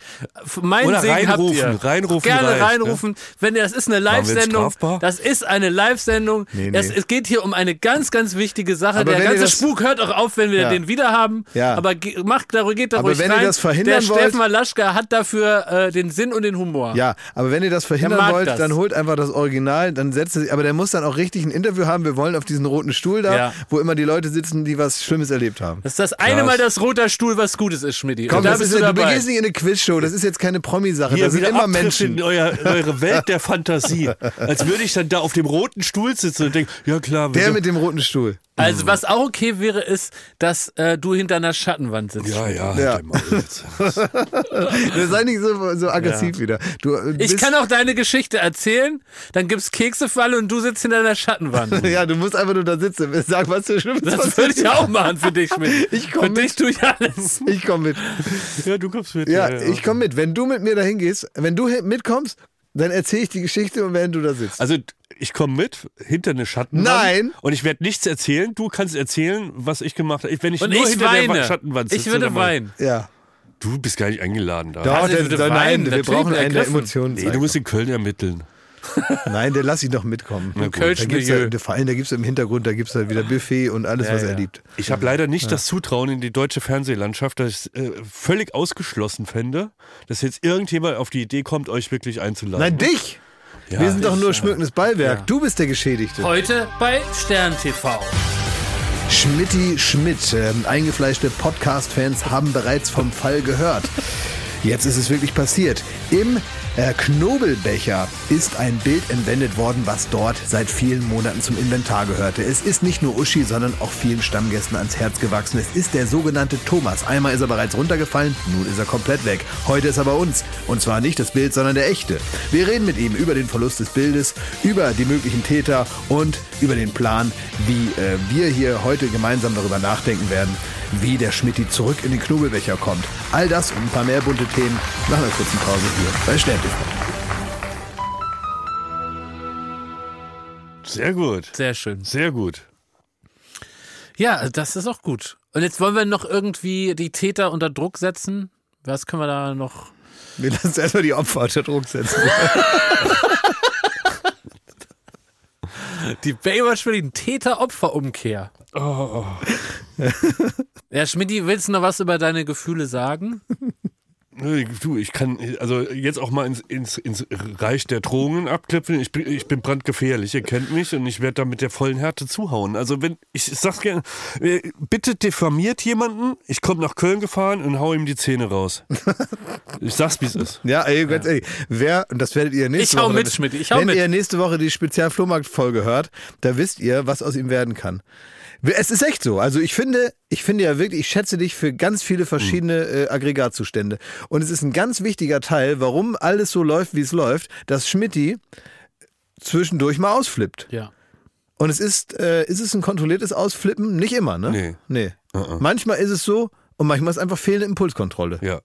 Mein Oder Segen habt reinrufen, ihr. reinrufen Gerne reicht, ne? Wenn ihr, das ist eine Live-Sendung. Das ist eine Live-Sendung. Nee, nee. Es, es geht hier um eine ganz, ganz wichtige Sache. Aber der wenn ihr ganze das- Spuk hört auch auf, wenn wir Ja. den wieder haben. Ja. Aber macht, da, geht da Aber ruhig wenn ihr rein. das verhindern der wollt- Steffen Malaschka hat dafür äh, den Sinn und den Humor. Ja, aber wenn ihr das verhindern wollt, das. dann holt einfach das Original, dann setzt es, aber der muss dann auch richtig ein Interview haben. Wir wollen auf diesen roten Stuhl da, Ja. wo immer die Leute sitzen, die was Schlimmes erlebt haben. Das ist das eine Krass. Mal das roter Stuhl, was Gutes ist, Schmidti. Komm, da bist ist, du du begehst nicht in eine Quizshow, das ist jetzt keine Promi-Sache, da sind immer Menschen. in euer, eure Welt der Fantasie. Als würde ich dann da auf dem roten Stuhl sitzen und denken, ja klar, Der mit dem roten Stuhl. Also, was auch okay wäre, ist, dass äh, du hinter einer Schattenwand sitzt. ja, ja, Ja. halt sei nicht so, so aggressiv wieder. Du, äh, Ich kann auch deine Geschichte erzählen, dann gibt's Keksefalle und du sitzt hinter einer Schattenwand. Ja, du musst einfach nur da sitzen. Sag, was du Schlimmes Das würde ich auch machen für dich, Schmidt. Ich komm Für dich tue ich alles. Ich komme mit. ja, du kommst mit. Ja, ich komme mit. Wenn du mit mir dahin gehst, wenn du mitkommst, dann erzähle ich die Geschichte und während du da sitzt. Also ich komme mit hinter eine Schattenwand. Nein. Und ich werde nichts erzählen. Du kannst erzählen, was ich gemacht habe. Wenn ich Und nur ich hinter der weine. Schattenwand sitze. Ich würde weinen. ja. Du bist gar nicht eingeladen da. Doch, Also, der, der, nein, weinen, wir natürlich brauchen einen, der ergriffen. Emotionen Nee, du musst in Köln ermitteln. Nein, der lass ich doch mitkommen. gut. Kölsch Da gibt's ja, Milieu. vor allem, da gibt es im Hintergrund, da gibt es halt wieder Buffet und alles, Ja, was ja. er liebt. Ich habe leider nicht das Zutrauen in die deutsche Fernsehlandschaft, dass ich es äh, völlig ausgeschlossen fände, dass jetzt irgendjemand auf die Idee kommt, euch wirklich einzuladen. Nein, dich! Ja, Wir sind doch nur ja. schmückendes Beiwerk. Ja. Du bist der Geschädigte. Heute bei Stern TV. Schmidti Schmidt. Ähm, eingefleischte Podcast-Fans haben bereits vom Fall gehört. Jetzt ist es wirklich passiert. Im äh, Knobelbecher ist ein Bild entwendet worden, was dort seit vielen Monaten zum Inventar gehörte. Es ist nicht nur Uschi, sondern auch vielen Stammgästen ans Herz gewachsen. Es ist der sogenannte Thomas. Einmal ist er bereits runtergefallen, nun ist er komplett weg. Heute ist er bei uns. Und zwar nicht das Bild, sondern der echte. Wir reden mit ihm über den Verlust des Bildes, über die möglichen Täter und über den Plan, wie äh, wir hier heute gemeinsam darüber nachdenken werden, wie der Schmidti zurück in den Knobelbecher kommt. All das und ein paar mehr bunte Themen nach einer kurzen Pause hier bei Stern TV. Sehr gut. Sehr schön. Sehr gut. Ja, das ist auch gut. Und jetzt wollen wir noch irgendwie die Täter unter Druck setzen. Was können wir da noch? Wir lassen erstmal die Opfer unter Druck setzen. Die Baywatch will den Täter-Opfer-Umkehr. Oh. Ja, Schmidti, willst du noch was über deine Gefühle sagen? Du, ich kann also jetzt auch mal ins, ins, ins Reich der Drohungen abknüpfen. Ich bin, ich bin brandgefährlich, ihr kennt mich und ich werde da mit der vollen Härte zuhauen. Also wenn, ich sag's gerne, äh, bitte diffamiert jemanden, ich komme nach Köln gefahren und hau ihm die Zähne raus. Ich sag's, wie es ist. Ja, ey, ganz ehrlich, wer, und das werdet ihr nächste Ich hau Woche. mit, Schmidt, ich hau wenn mit. ihr nächste Woche die Spezial-Flohmarkt-Folge hört, da wisst ihr, was aus ihm werden kann. Es ist echt so. Also ich finde, ich finde ja wirklich, ich schätze dich für ganz viele verschiedene äh, Aggregatzustände. Und es ist ein ganz wichtiger Teil, warum alles so läuft, wie es läuft, dass Schmidti zwischendurch mal ausflippt. Ja. Und es ist, äh, ist es ein kontrolliertes Ausflippen? Nicht immer, ne? Nee. Nee. Uh-uh. Manchmal ist es so und manchmal ist einfach fehlende Impulskontrolle. Ja.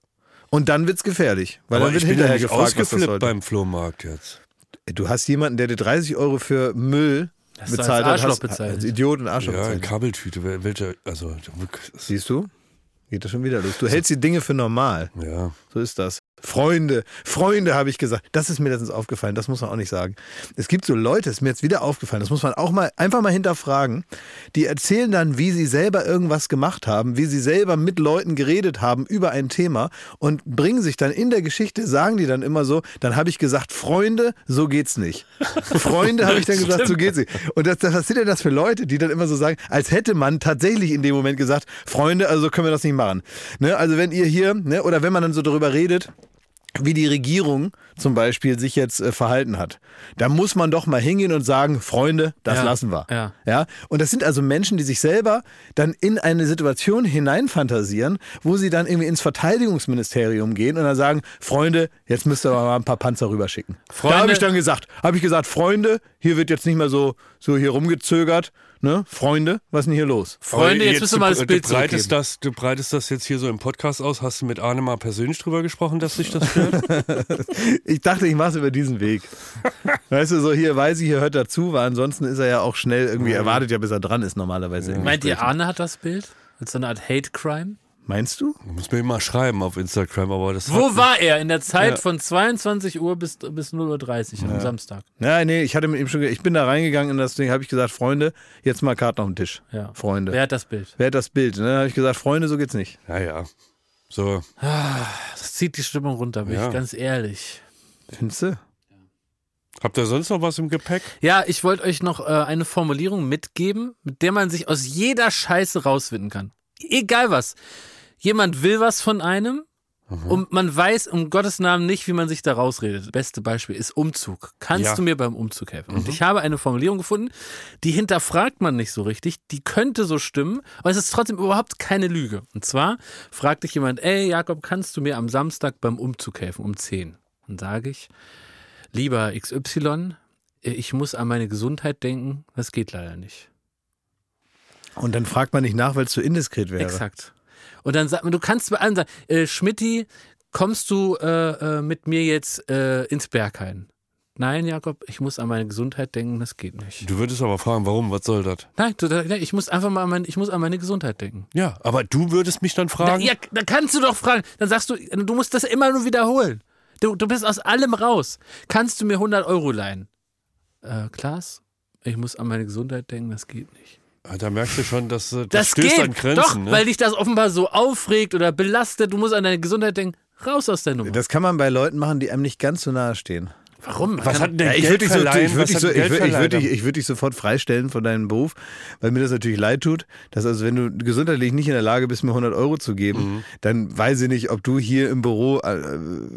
Und dann wird's gefährlich. Weil Aber dann wird ich bin ja hinterher nicht gefragt, was das ausgeflippt beim Flohmarkt jetzt. Du hast jemanden, der dir 30 Euro für Müll Du bezahlt als. Arschloch hast, bezahlt. Als Idiot und Arschloch Ja, bezahlt. Kabeltüte, wel- welche, also, Siehst du? Geht das schon wieder los. Du hältst die Dinge für normal. ja. So ist das. Freunde, Freunde habe ich gesagt. Das ist mir letztens aufgefallen, das muss man auch nicht sagen. Es gibt so Leute, ist mir jetzt wieder aufgefallen, das muss man auch mal einfach mal hinterfragen. Die erzählen dann, wie sie selber irgendwas gemacht haben, wie sie selber mit Leuten geredet haben über ein Thema und bringen sich dann in der Geschichte, sagen die dann immer so, dann habe ich gesagt, Freunde, so geht's nicht. Freunde habe ich dann gesagt, so geht's nicht. Und das, das, was sind denn das für Leute, die dann immer so sagen, als hätte man tatsächlich in dem Moment gesagt, Freunde, also so können wir das nicht machen. Ne? Also wenn ihr hier, ne, oder wenn man dann so darüber redet, wie die Regierung zum Beispiel sich jetzt äh, verhalten hat. Da muss man doch mal hingehen und sagen, Freunde, das Ja, lassen wir. ja. Ja. Und das sind also Menschen, die sich selber dann in eine Situation hineinfantasieren, wo sie dann irgendwie ins Verteidigungsministerium gehen und dann sagen, Freunde, jetzt müsst ihr aber mal ein paar Panzer rüberschicken. Freunde- da habe ich dann gesagt, habe ich gesagt, Freunde, hier wird jetzt nicht mehr so, so hier rumgezögert. Ne? Freunde, was ist denn hier los? Freunde, Aber jetzt müssen wir mal das Bild du breitest zurückgeben. das, du breitest das jetzt hier so im Podcast aus. Hast du mit Arne mal persönlich drüber gesprochen, dass sich das stört? Ich dachte, ich mache es über diesen Weg. Weißt du, so hier weiß ich, hier hört dazu, weil ansonsten ist er ja auch schnell irgendwie, er wartet ja, bis er dran ist normalerweise. Meint ihr. Arne hat das Bild? Als so eine Art Hate Crime? Meinst du? Muss mir mal schreiben auf Instagram, aber das Wo war er in der Zeit Ja. von 22 Uhr bis, bis 0.30 Uhr am Samstag? Ja, nee, ich hatte mit ihm schon, ich bin da reingegangen in das Ding, habe ich gesagt, Freunde, jetzt mal Karten auf den Tisch. Ja. Freunde. Wer hat das Bild? Wer hat das Bild? Ne? habe ich gesagt, Freunde, so geht's nicht. Ja, ja. So, Das zieht die Stimmung runter, bin Ja. ich ganz ehrlich. Findest du? habt ihr sonst noch was im Gepäck? Ja, ich wollte euch noch äh, eine Formulierung mitgeben, mit der man sich aus jeder Scheiße rausfinden kann. Egal was. Jemand will was von einem und man weiß um Gottes Namen nicht, wie man sich da rausredet. Beste Beispiel ist Umzug. Kannst Ja. du mir beim Umzug helfen? Und ich habe eine Formulierung gefunden, die hinterfragt man nicht so richtig, die könnte so stimmen, aber es ist trotzdem überhaupt keine Lüge. Und zwar fragt dich jemand, ey Jakob, kannst du mir am Samstag beim Umzug helfen um 10? Und sage ich, lieber XY, ich muss an meine Gesundheit denken, das geht leider nicht. Und dann fragt man nicht nach, weil es zu indiskret wäre. Exakt. Und dann sagt man, du kannst bei allen sagen, äh, Schmidti, kommst du äh, äh, mit mir jetzt äh, ins Berghain? Nein, Jakob, ich muss an meine Gesundheit denken, das geht nicht. Du würdest aber fragen, warum, was soll das? Nein, ich muss einfach mal an mein, ich muss an meine Gesundheit denken. Ja, aber du würdest mich dann Da, fragen? ja, da kannst du doch fragen. Dann sagst du, du musst das immer nur wiederholen. Du, du bist aus allem raus. Kannst du mir 100 Euro leihen? Äh, Klaas, ich muss an meine Gesundheit denken, das geht nicht. Ah, Da merkst du schon, dass äh, das, Das stößt geht an Grenzen. doch, ne? weil dich das offenbar so aufregt oder belastet. Du musst an deine Gesundheit denken. Raus aus der Nummer. Das kann man bei Leuten machen, die einem nicht ganz so nahe stehen. Warum? Was hat denn der Ja, ich würde dich, so, ich würd dich, so, ich würd, ich würd dich, ich würd dich sofort freistellen von deinem Beruf, weil mir das natürlich leid tut, dass also wenn du gesundheitlich nicht in der Lage bist, mir 100 Euro zu geben, Mhm. dann weiß ich nicht, ob du hier im Büro äh,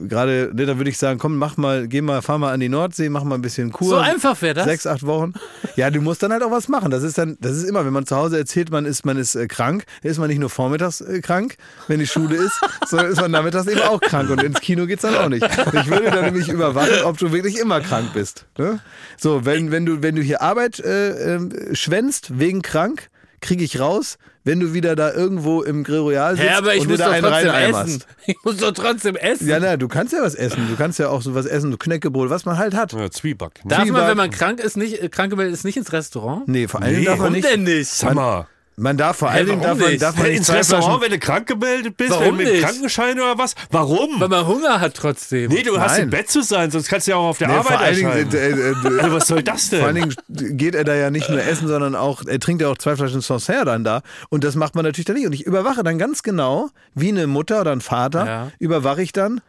gerade, ne, dann würde ich sagen, komm, mach mal, geh mal, fahr mal an die Nordsee, mach mal ein bisschen Kur. So einfach wäre das. Sechs, acht Wochen. Ja, du musst dann halt auch was machen. Das ist dann, das ist immer, wenn man zu Hause erzählt, man ist, man ist äh, krank, dann ist man nicht nur vormittags äh, krank, wenn die Schule ist, sondern ist man nachmittags eben auch krank und ins Kino geht's dann auch nicht. Ich würde dann nämlich überwachen, ob du wirklich immer krank bist. Ne? So, wenn, wenn du, wenn du hier Arbeit äh, äh, schwänzt wegen krank, kriege ich raus, wenn du wieder da irgendwo im Grill Royal sitzt Hä, aber ich und muss da doch einen trotzdem reineimerst. essen. Ich muss doch trotzdem essen. Ja, na, du kannst ja was essen. Du kannst ja auch so was essen, so Knäckebrot, was man halt hat. Ja, Zwieback. Ne? Darf man, Zwieback. wenn man krank ist, nicht, äh, krank ist, nicht ins Restaurant? Nee, vor allem Nee, darf man warum nicht. denn nicht? Sag mal. Man darf vor allen Dingen darf man, nicht? darf man ins Restaurant, wenn du krank gemeldet bist, Warum mit dem nicht? Krankenschein oder was? Warum? Weil man Hunger hat trotzdem. Nee, du hast Nein. im Bett zu sein, sonst kannst du ja auch auf der Nee, Arbeit vor allen Dingen, äh, äh, äh, Also, was soll das denn? vor allen Dingen geht er da ja nicht nur essen, sondern auch, er trinkt ja auch zwei Flaschen Sancerre dann da. Und das macht man natürlich dann nicht. Und ich überwache dann ganz genau, wie eine Mutter oder ein Vater, Ja. überwache ich dann,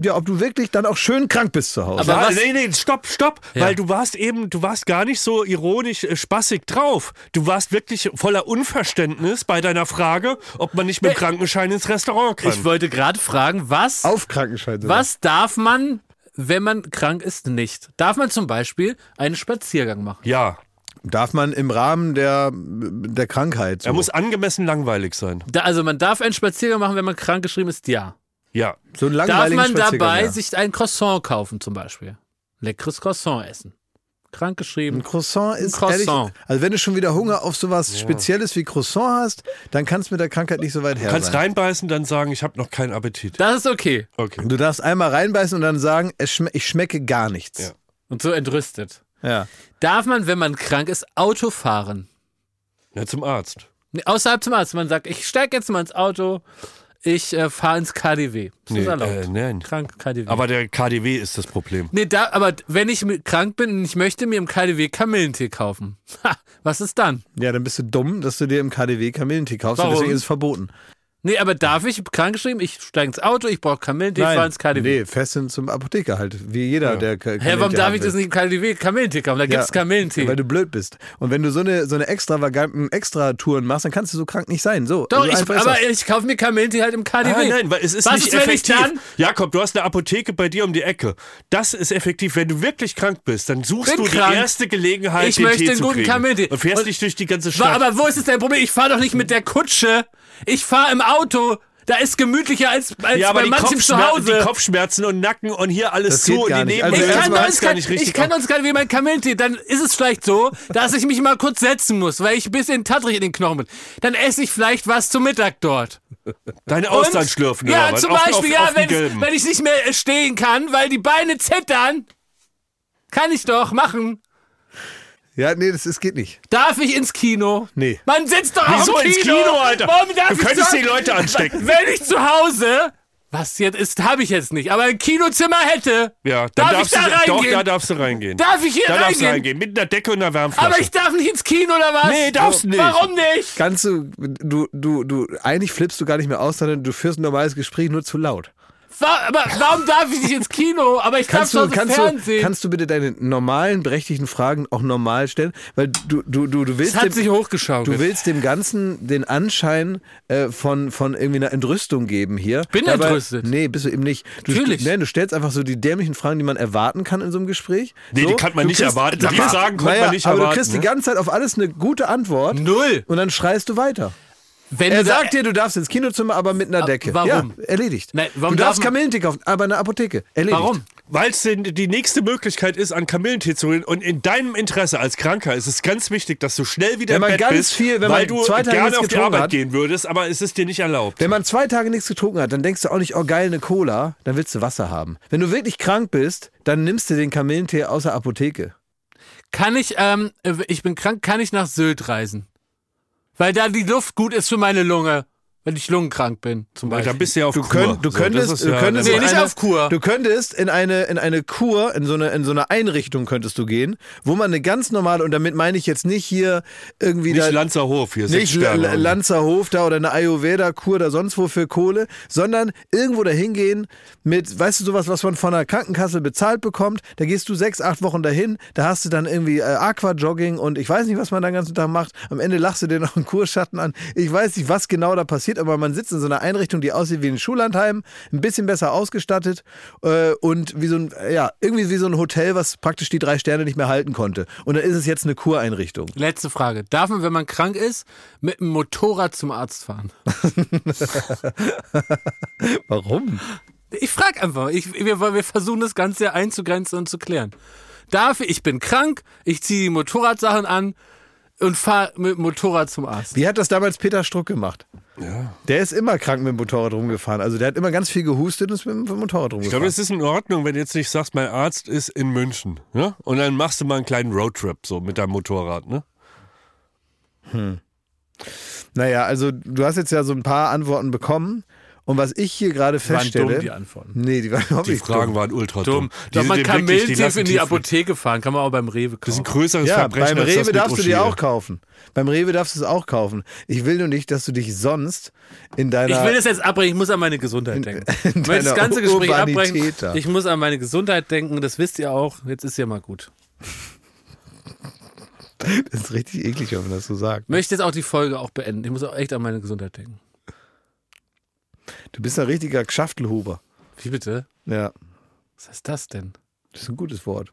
ja, ob du wirklich dann auch schön krank bist zu Hause. Aber ja, nee, nee, stopp, stopp, Ja. weil du warst eben, du warst gar nicht so ironisch, äh, spaßig drauf. Du warst wirklich voller Unverständnis bei deiner Frage, ob man nicht mit dem Krankenschein ins Restaurant kann. Ich wollte gerade fragen, was, Auf Krankenschein. sogar. was darf man, wenn man krank ist, nicht? Darf man zum Beispiel einen Spaziergang machen? ja, Darf man im Rahmen der, der Krankheit. So. er muss angemessen langweilig sein. Da, also man darf einen Spaziergang machen, wenn man krank geschrieben ist, ja. Ja. so einen Darf man dabei ja. sich ein Croissant kaufen zum Beispiel? Leckeres Croissant essen. Krank geschrieben. Ein Croissant ist Croissant. ehrlich, also wenn du schon wieder Hunger auf sowas Spezielles wie Croissant hast, dann kannst du mit der Krankheit nicht so weit her Kannst sein. reinbeißen, dann sagen, ich habe noch keinen Appetit. Das ist okay. Okay. Du darfst einmal reinbeißen und dann sagen, es schme ich schmecke gar nichts. Ja. Und so entrüstet. Ja. Darf man, wenn man krank ist, Auto fahren? Ja, zum Arzt. Außerhalb zum Arzt. Man sagt, ich steige jetzt mal ins Auto, ich äh, fahre ins KDW. Ist Nee, das erlaubt? äh, nein. Krank KDW. Aber der KDW ist das Problem. nee, da, aber wenn ich krank bin und ich möchte mir im KDW Kamillentee kaufen, ha, was ist dann? Ja, dann bist du dumm, dass du dir im KDW Kamillentee kaufst und Warum? deswegen ist es verboten. Nee, aber darf ich krank geschrieben, ich steige ins Auto, ich brauche Kamillentee, ich fahre ins KDW. nee, fest hin zum Apotheker halt, wie jeder, der Ka- Hä, warum darf ich das nicht im KDW Kamillentee kaufen? Da gibt's Ja, Kamillentee. Weil du blöd bist. Und wenn du so eine, so eine extravaganten Extratouren machst, dann kannst du so krank nicht sein. So, Doch, ich, aber das. ich kaufe mir Kamillentee halt im KDW. Ah, nein, weil es ist Was nicht ist, wenn ich effektiv. dann- Jakob, du hast eine Apotheke bei dir um die Ecke. Das ist effektiv. Wenn du wirklich krank bist, dann suchst Bin du krank. die erste Gelegenheit, Ich den möchte Tee einen guten kriegen. Kamillentee. Und fährst Und- nicht durch die ganze Stadt. Aber wo ist jetzt dein Problem? Ich fahre doch nicht mit der Kutsche. Ich fahre im Auto. Da ist gemütlicher als, als ja, aber bei die, manchem zu Hause. die Kopfschmerzen und Nacken und hier alles Das zu und gar die nicht. nehmen Also ich kann, uns gar nicht richtig. ich kann uns gerade wie mein Kamillentee. Dann ist es vielleicht so, dass ich mich mal kurz setzen muss, weil ich ein bisschen tattrig in den Knochen bin. Dann esse ich vielleicht was zum Mittag dort. Deine Und- Austern schlürfen Ja, zum Beispiel, auf, ja, auf den wenn, wenn ich nicht mehr stehen kann, weil die Beine zittern. Kann ich doch machen. Ja, nee, das ist, geht nicht. Darf ich ins Kino? Nee. Man sitzt doch Wieso auch im ins Kino. Kino, Alter? Warum darf Du ich könntest die Leute anstecken. Wenn ich zu Hause, was jetzt ist, habe ich jetzt nicht, aber ein Kinozimmer hätte, Ja, dann darf darfst ich da du, Doch, reingehen? da darfst du reingehen. darf ich hier da darfst du reingehen? reingehen. Mit einer Decke und einer Wärmflasche. Aber ich darf nicht ins Kino oder was? Nee, darfst du nicht. Warum nicht? Kannst du, du, du, du, eigentlich flippst du gar nicht mehr aus, sondern du führst ein normales Gespräch nur zu laut. Aber warum darf ich nicht ins Kino? Aber ich Kannst darf du, doch kannst, du, Fernsehen. kannst du bitte deine normalen, berechtigten Fragen auch normal stellen? Weil du, du, du, du willst. das hat dem- sich hochgeschaukelt. Du willst dem Ganzen den Anschein äh, von, von irgendwie einer Entrüstung geben hier. bin entrüstet. Nee, bist du eben nicht. Du, Natürlich. Nee, du stellst einfach so die dämlichen Fragen, die man erwarten kann in so einem Gespräch. Nee, so, die kann man du nicht kriegst- erwarten. Die Fragen konnte naja, man nicht aber erwarten, du kriegst ne? die ganze Zeit auf alles eine gute Antwort. Null. Und dann schreist du weiter. Wenn Er sagt dir, du darfst ins Kinozimmer, aber mit einer Decke. warum? Ja, erledigt. Nein, warum du darfst Kamillentee kaufen, aber in der Apotheke. Erledigt. Warum? Weil es die nächste Möglichkeit ist, an Kamillentee zu holen. Und in deinem Interesse als Kranker ist es ganz wichtig, dass du schnell wieder Wenn man im Bett ganz bist, viel- wenn weil man du zwei Tage gerne nichts auf die getrunken Arbeit hat. gehen würdest, aber es ist dir nicht erlaubt. Wenn man zwei Tage nichts getrunken hat, dann denkst du auch nicht, oh geil, eine Cola, dann willst du Wasser haben. Wenn du wirklich krank bist, dann nimmst du den Kamillentee aus der Apotheke. Kann ich, ähm, ich bin krank, kann ich nach Sylt reisen? Weil da die Luft gut ist für meine Lunge. Wenn ich lungenkrank bin, zum Weil Beispiel. da bist du ja auf Du, Kur. könnt, du So, könntest, du ja- könntest Nee, in nicht eine, auf Kur. Du könntest in eine, in eine Kur, in so eine, in so eine Einrichtung könntest du gehen, wo man eine ganz normale, und damit meine ich jetzt nicht hier irgendwie Nicht da, Lanzerhof hier, nicht Sterne. Lanzerhof da oder eine Ayurveda-Kur oder sonst wo für Kohle, sondern irgendwo dahin gehen mit, weißt du, sowas, was man von der Krankenkasse bezahlt bekommt. Da gehst du sechs, acht Wochen dahin, da hast du dann irgendwie äh, Aquajogging und ich weiß nicht, was man den ganzen Tag macht. Am Ende lachst du dir noch einen Kurschatten an. Ich weiß nicht, was genau da passiert, aber man sitzt in so einer Einrichtung, die aussieht wie ein Schullandheim, ein bisschen besser ausgestattet äh, und wie so ein, ja, irgendwie wie so ein Hotel, was praktisch die drei Sterne nicht mehr halten konnte. Und dann ist es jetzt eine Kureinrichtung. Letzte Frage. Darf man, wenn man krank ist, mit dem Motorrad zum Arzt fahren? Warum? Ich frage einfach. Ich, wir, wir versuchen das Ganze ja einzugrenzen und zu klären. Darf ich, ich bin krank, ich ziehe die Motorradsachen an und fahre mit dem Motorrad zum Arzt. Wie hat das damals Peter Struck gemacht? Ja. Der ist immer krank mit dem Motorrad rumgefahren. Also der hat immer ganz viel gehustet und ist mit dem Motorrad Ich rumgefahren. glaube, es ist in Ordnung, wenn du jetzt nicht sagst, mein Arzt ist in München. Ja? Und dann machst du mal einen kleinen Roadtrip so mit deinem Motorrad. Ne? naja, also du hast jetzt ja so ein paar Antworten bekommen. Und was ich hier gerade Waren feststelle. dumm, die Antworten. Nee, die waren überhaupt Die nicht Fragen dumm. waren ultra Dumm. dumm. Doch, man kann die lassen in die Apotheke fahren, kann man auch beim Rewe Das ist ein kaufen. größeres Ja, Verbrechen beim als das Rewe mit darfst du dir Oschir. auch kaufen. Beim Rewe darfst du es auch kaufen. Ich will nur nicht, dass du dich sonst in deiner. Ich will das jetzt abbrechen, ich muss an meine Gesundheit denken. Ich möchte das ganze Gespräch Urbanität abbrechen. da. Ich muss an meine Gesundheit denken, das wisst ihr auch. Jetzt ist ja mal gut. das ist richtig eklig, wenn man das so sagt. Möchte jetzt auch die Folge auch beenden. Ich muss auch echt an meine Gesundheit denken. Du bist ein richtiger Gschaftelhuber. Wie bitte? Ja, Was heißt das denn? das ist ein gutes Wort.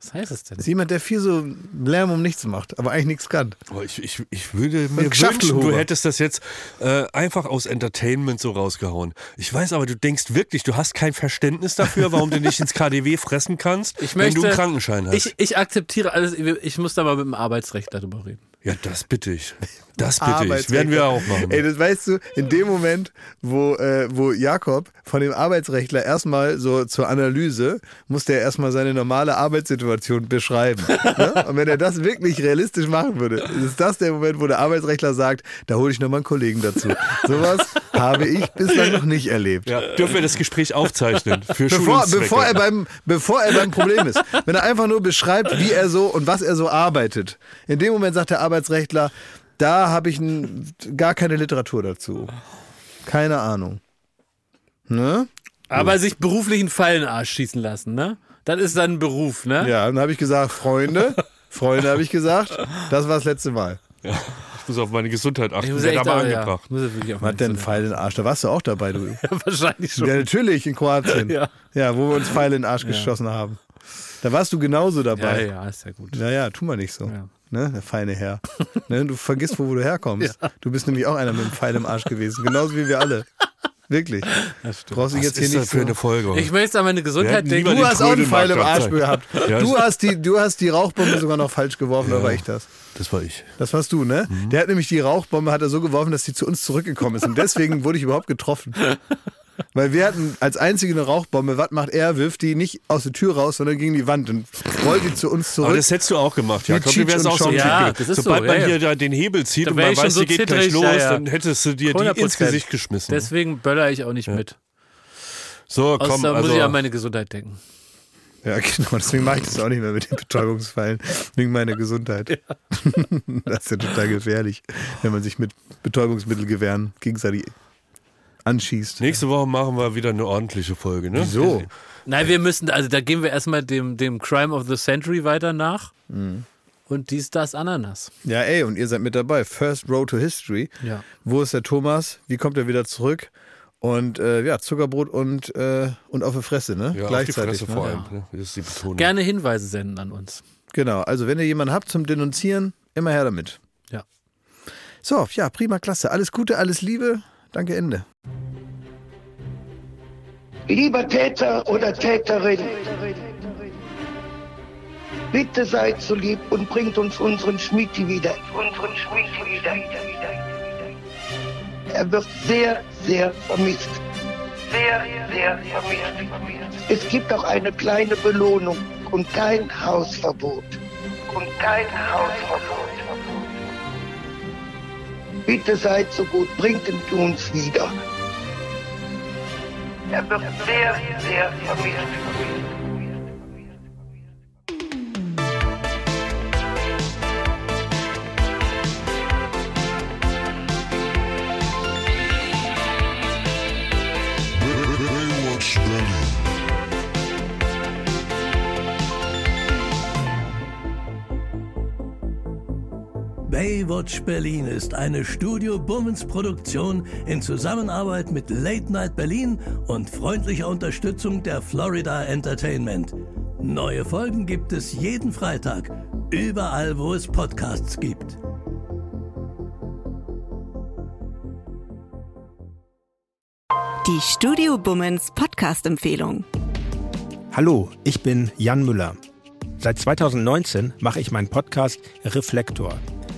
Was heißt das denn? Das ist jemand, der viel so Lärm um nichts macht, aber eigentlich nichts kann. Oh, ich, ich, ich würde mir wünschen, du hättest das jetzt äh, einfach aus Entertainment so rausgehauen. Ich weiß aber, du denkst wirklich, du hast kein Verständnis dafür, warum du nicht ins KDW fressen kannst, Ich wenn du möchte- einen Krankenschein hast. Ich, ich akzeptiere alles. Ich muss da mal mit dem Arbeitsrechtler drüber reden. Ja, das bitte ich. Das bitte ich. Werden wir auch machen. Ey, das weißt du, in dem Moment, wo, äh, wo Jakob von dem Arbeitsrechtler erstmal so zur Analyse, musste er erstmal seine normale Arbeitssituation beschreiben. ne? Und wenn er das wirklich realistisch machen würde, ist das der Moment, wo der Arbeitsrechtler sagt, da hole ich nochmal einen Kollegen dazu. Sowas habe ich bislang noch nicht erlebt. ja, dürfen wir das Gespräch aufzeichnen für Bevor, bevor, er beim, bevor er beim Problem ist. Wenn er einfach nur beschreibt, wie er so und was er so arbeitet. In dem Moment sagt der Arbeitsrechtler, da habe ich gar keine Literatur dazu. Keine Ahnung. Ne? Aber sich beruflich einen Fallenarsch schießen lassen, ne? Das ist dann ein Beruf, ne? Ja, dann habe ich gesagt, Freunde, Freunde habe ich gesagt, das war das letzte Mal. Ich muss auf meine Gesundheit Ich achten. muss Wird echt aber auch, ja, angebracht. muss ich wirklich auf Was meine denn Pfeil in den Arsch? Da warst du auch dabei, du. Wahrscheinlich schon. Ja, natürlich, in Kroatien. Ja. ja wo wir uns Pfeile in den Arsch geschossen haben. Da warst du genauso Ja, dabei. ja, ist ja gut. Naja, tu mal nicht so. Ja. Ne, der feine Herr. ne, du vergisst, wo, wo du herkommst. Du bist nämlich auch einer mit einem Pfeil im Arsch gewesen. Genauso wie wir alle. Wirklich. Du brauchst dich Was jetzt hier ist nicht das für eine Folge? Ich möchte an meine Gesundheit denken. Du hast auch einen Pfeil im Arsch gehabt. Ja, Du das- hast, die, du hast die Rauchbombe sogar noch falsch geworfen, oder war ich das? das war ich. Das warst du, ne? Der hat nämlich die Rauchbombe hat er so geworfen, dass sie zu uns zurückgekommen ist. Und deswegen wurde ich überhaupt getroffen. Weil wir hatten als einzige eine Rauchbombe. Was macht er? Wirft die nicht aus der Tür raus, sondern gegen die Wand und rollt die zu uns zurück. Aber das hättest du auch gemacht, Du wärst und auch so Ja, gewesen. das ist Sobald so, man ja, hier ja. da den Hebel zieht und man weiß, so die geht gleich zittrig, los, ja, ja. dann hättest du dir die 100%. ins Gesicht geschmissen. Deswegen böller ich auch nicht mit. so, komm, Außer also, muss ich an meine Gesundheit denken. Ja, genau. Deswegen mache ich das auch nicht mehr mit den Betäubungsfallen. Wegen meiner Gesundheit. Das ist ja total gefährlich, wenn man sich mit Betäubungsmittelgewehren gegenseitig anschießt. nächste Woche machen wir wieder eine ordentliche Folge, ne? Wieso? Nein, wir müssen, also da gehen wir erstmal dem, dem Crime of the Century weiter nach. Mhm. Und dies, das, Ananas. Ja, ey, und ihr seid mit dabei. First Road to History. Ja. Wo ist der Thomas? Wie kommt er wieder zurück? Und äh, ja, Zuckerbrot und, äh, und auf die Fresse, ne? Ja, auf die Gleichzeitig. Fresse ne? vor allem. Ne? Das ist die Betonung. Gerne Hinweise senden an uns. Genau, also wenn ihr jemanden habt zum Denunzieren, immer her damit. Ja. So, ja, prima, klasse. Alles Gute, alles Liebe. Danke, Ende. Lieber Täter oder Täterin, bitte seid so lieb und bringt uns unseren Schmiedi wieder. Unseren Schmiedi wieder. Er wird sehr, sehr vermisst. Sehr, sehr vermisst. Es gibt auch eine kleine Belohnung und kein Hausverbot. Und kein Hausverbot. Bitte seid so gut, bringt ihn uns wieder. Er wird sehr, sehr vermisst. Baywatch Berlin ist eine Studio Bummens Produktion in Zusammenarbeit mit Late Night Berlin und freundlicher Unterstützung der Florida Entertainment. Neue Folgen gibt es jeden Freitag, überall wo es Podcasts gibt. Die Studio Bummens Podcast-Empfehlung. Hallo, ich bin Jan Müller. Seit 2019 mache ich meinen Podcast Reflektor.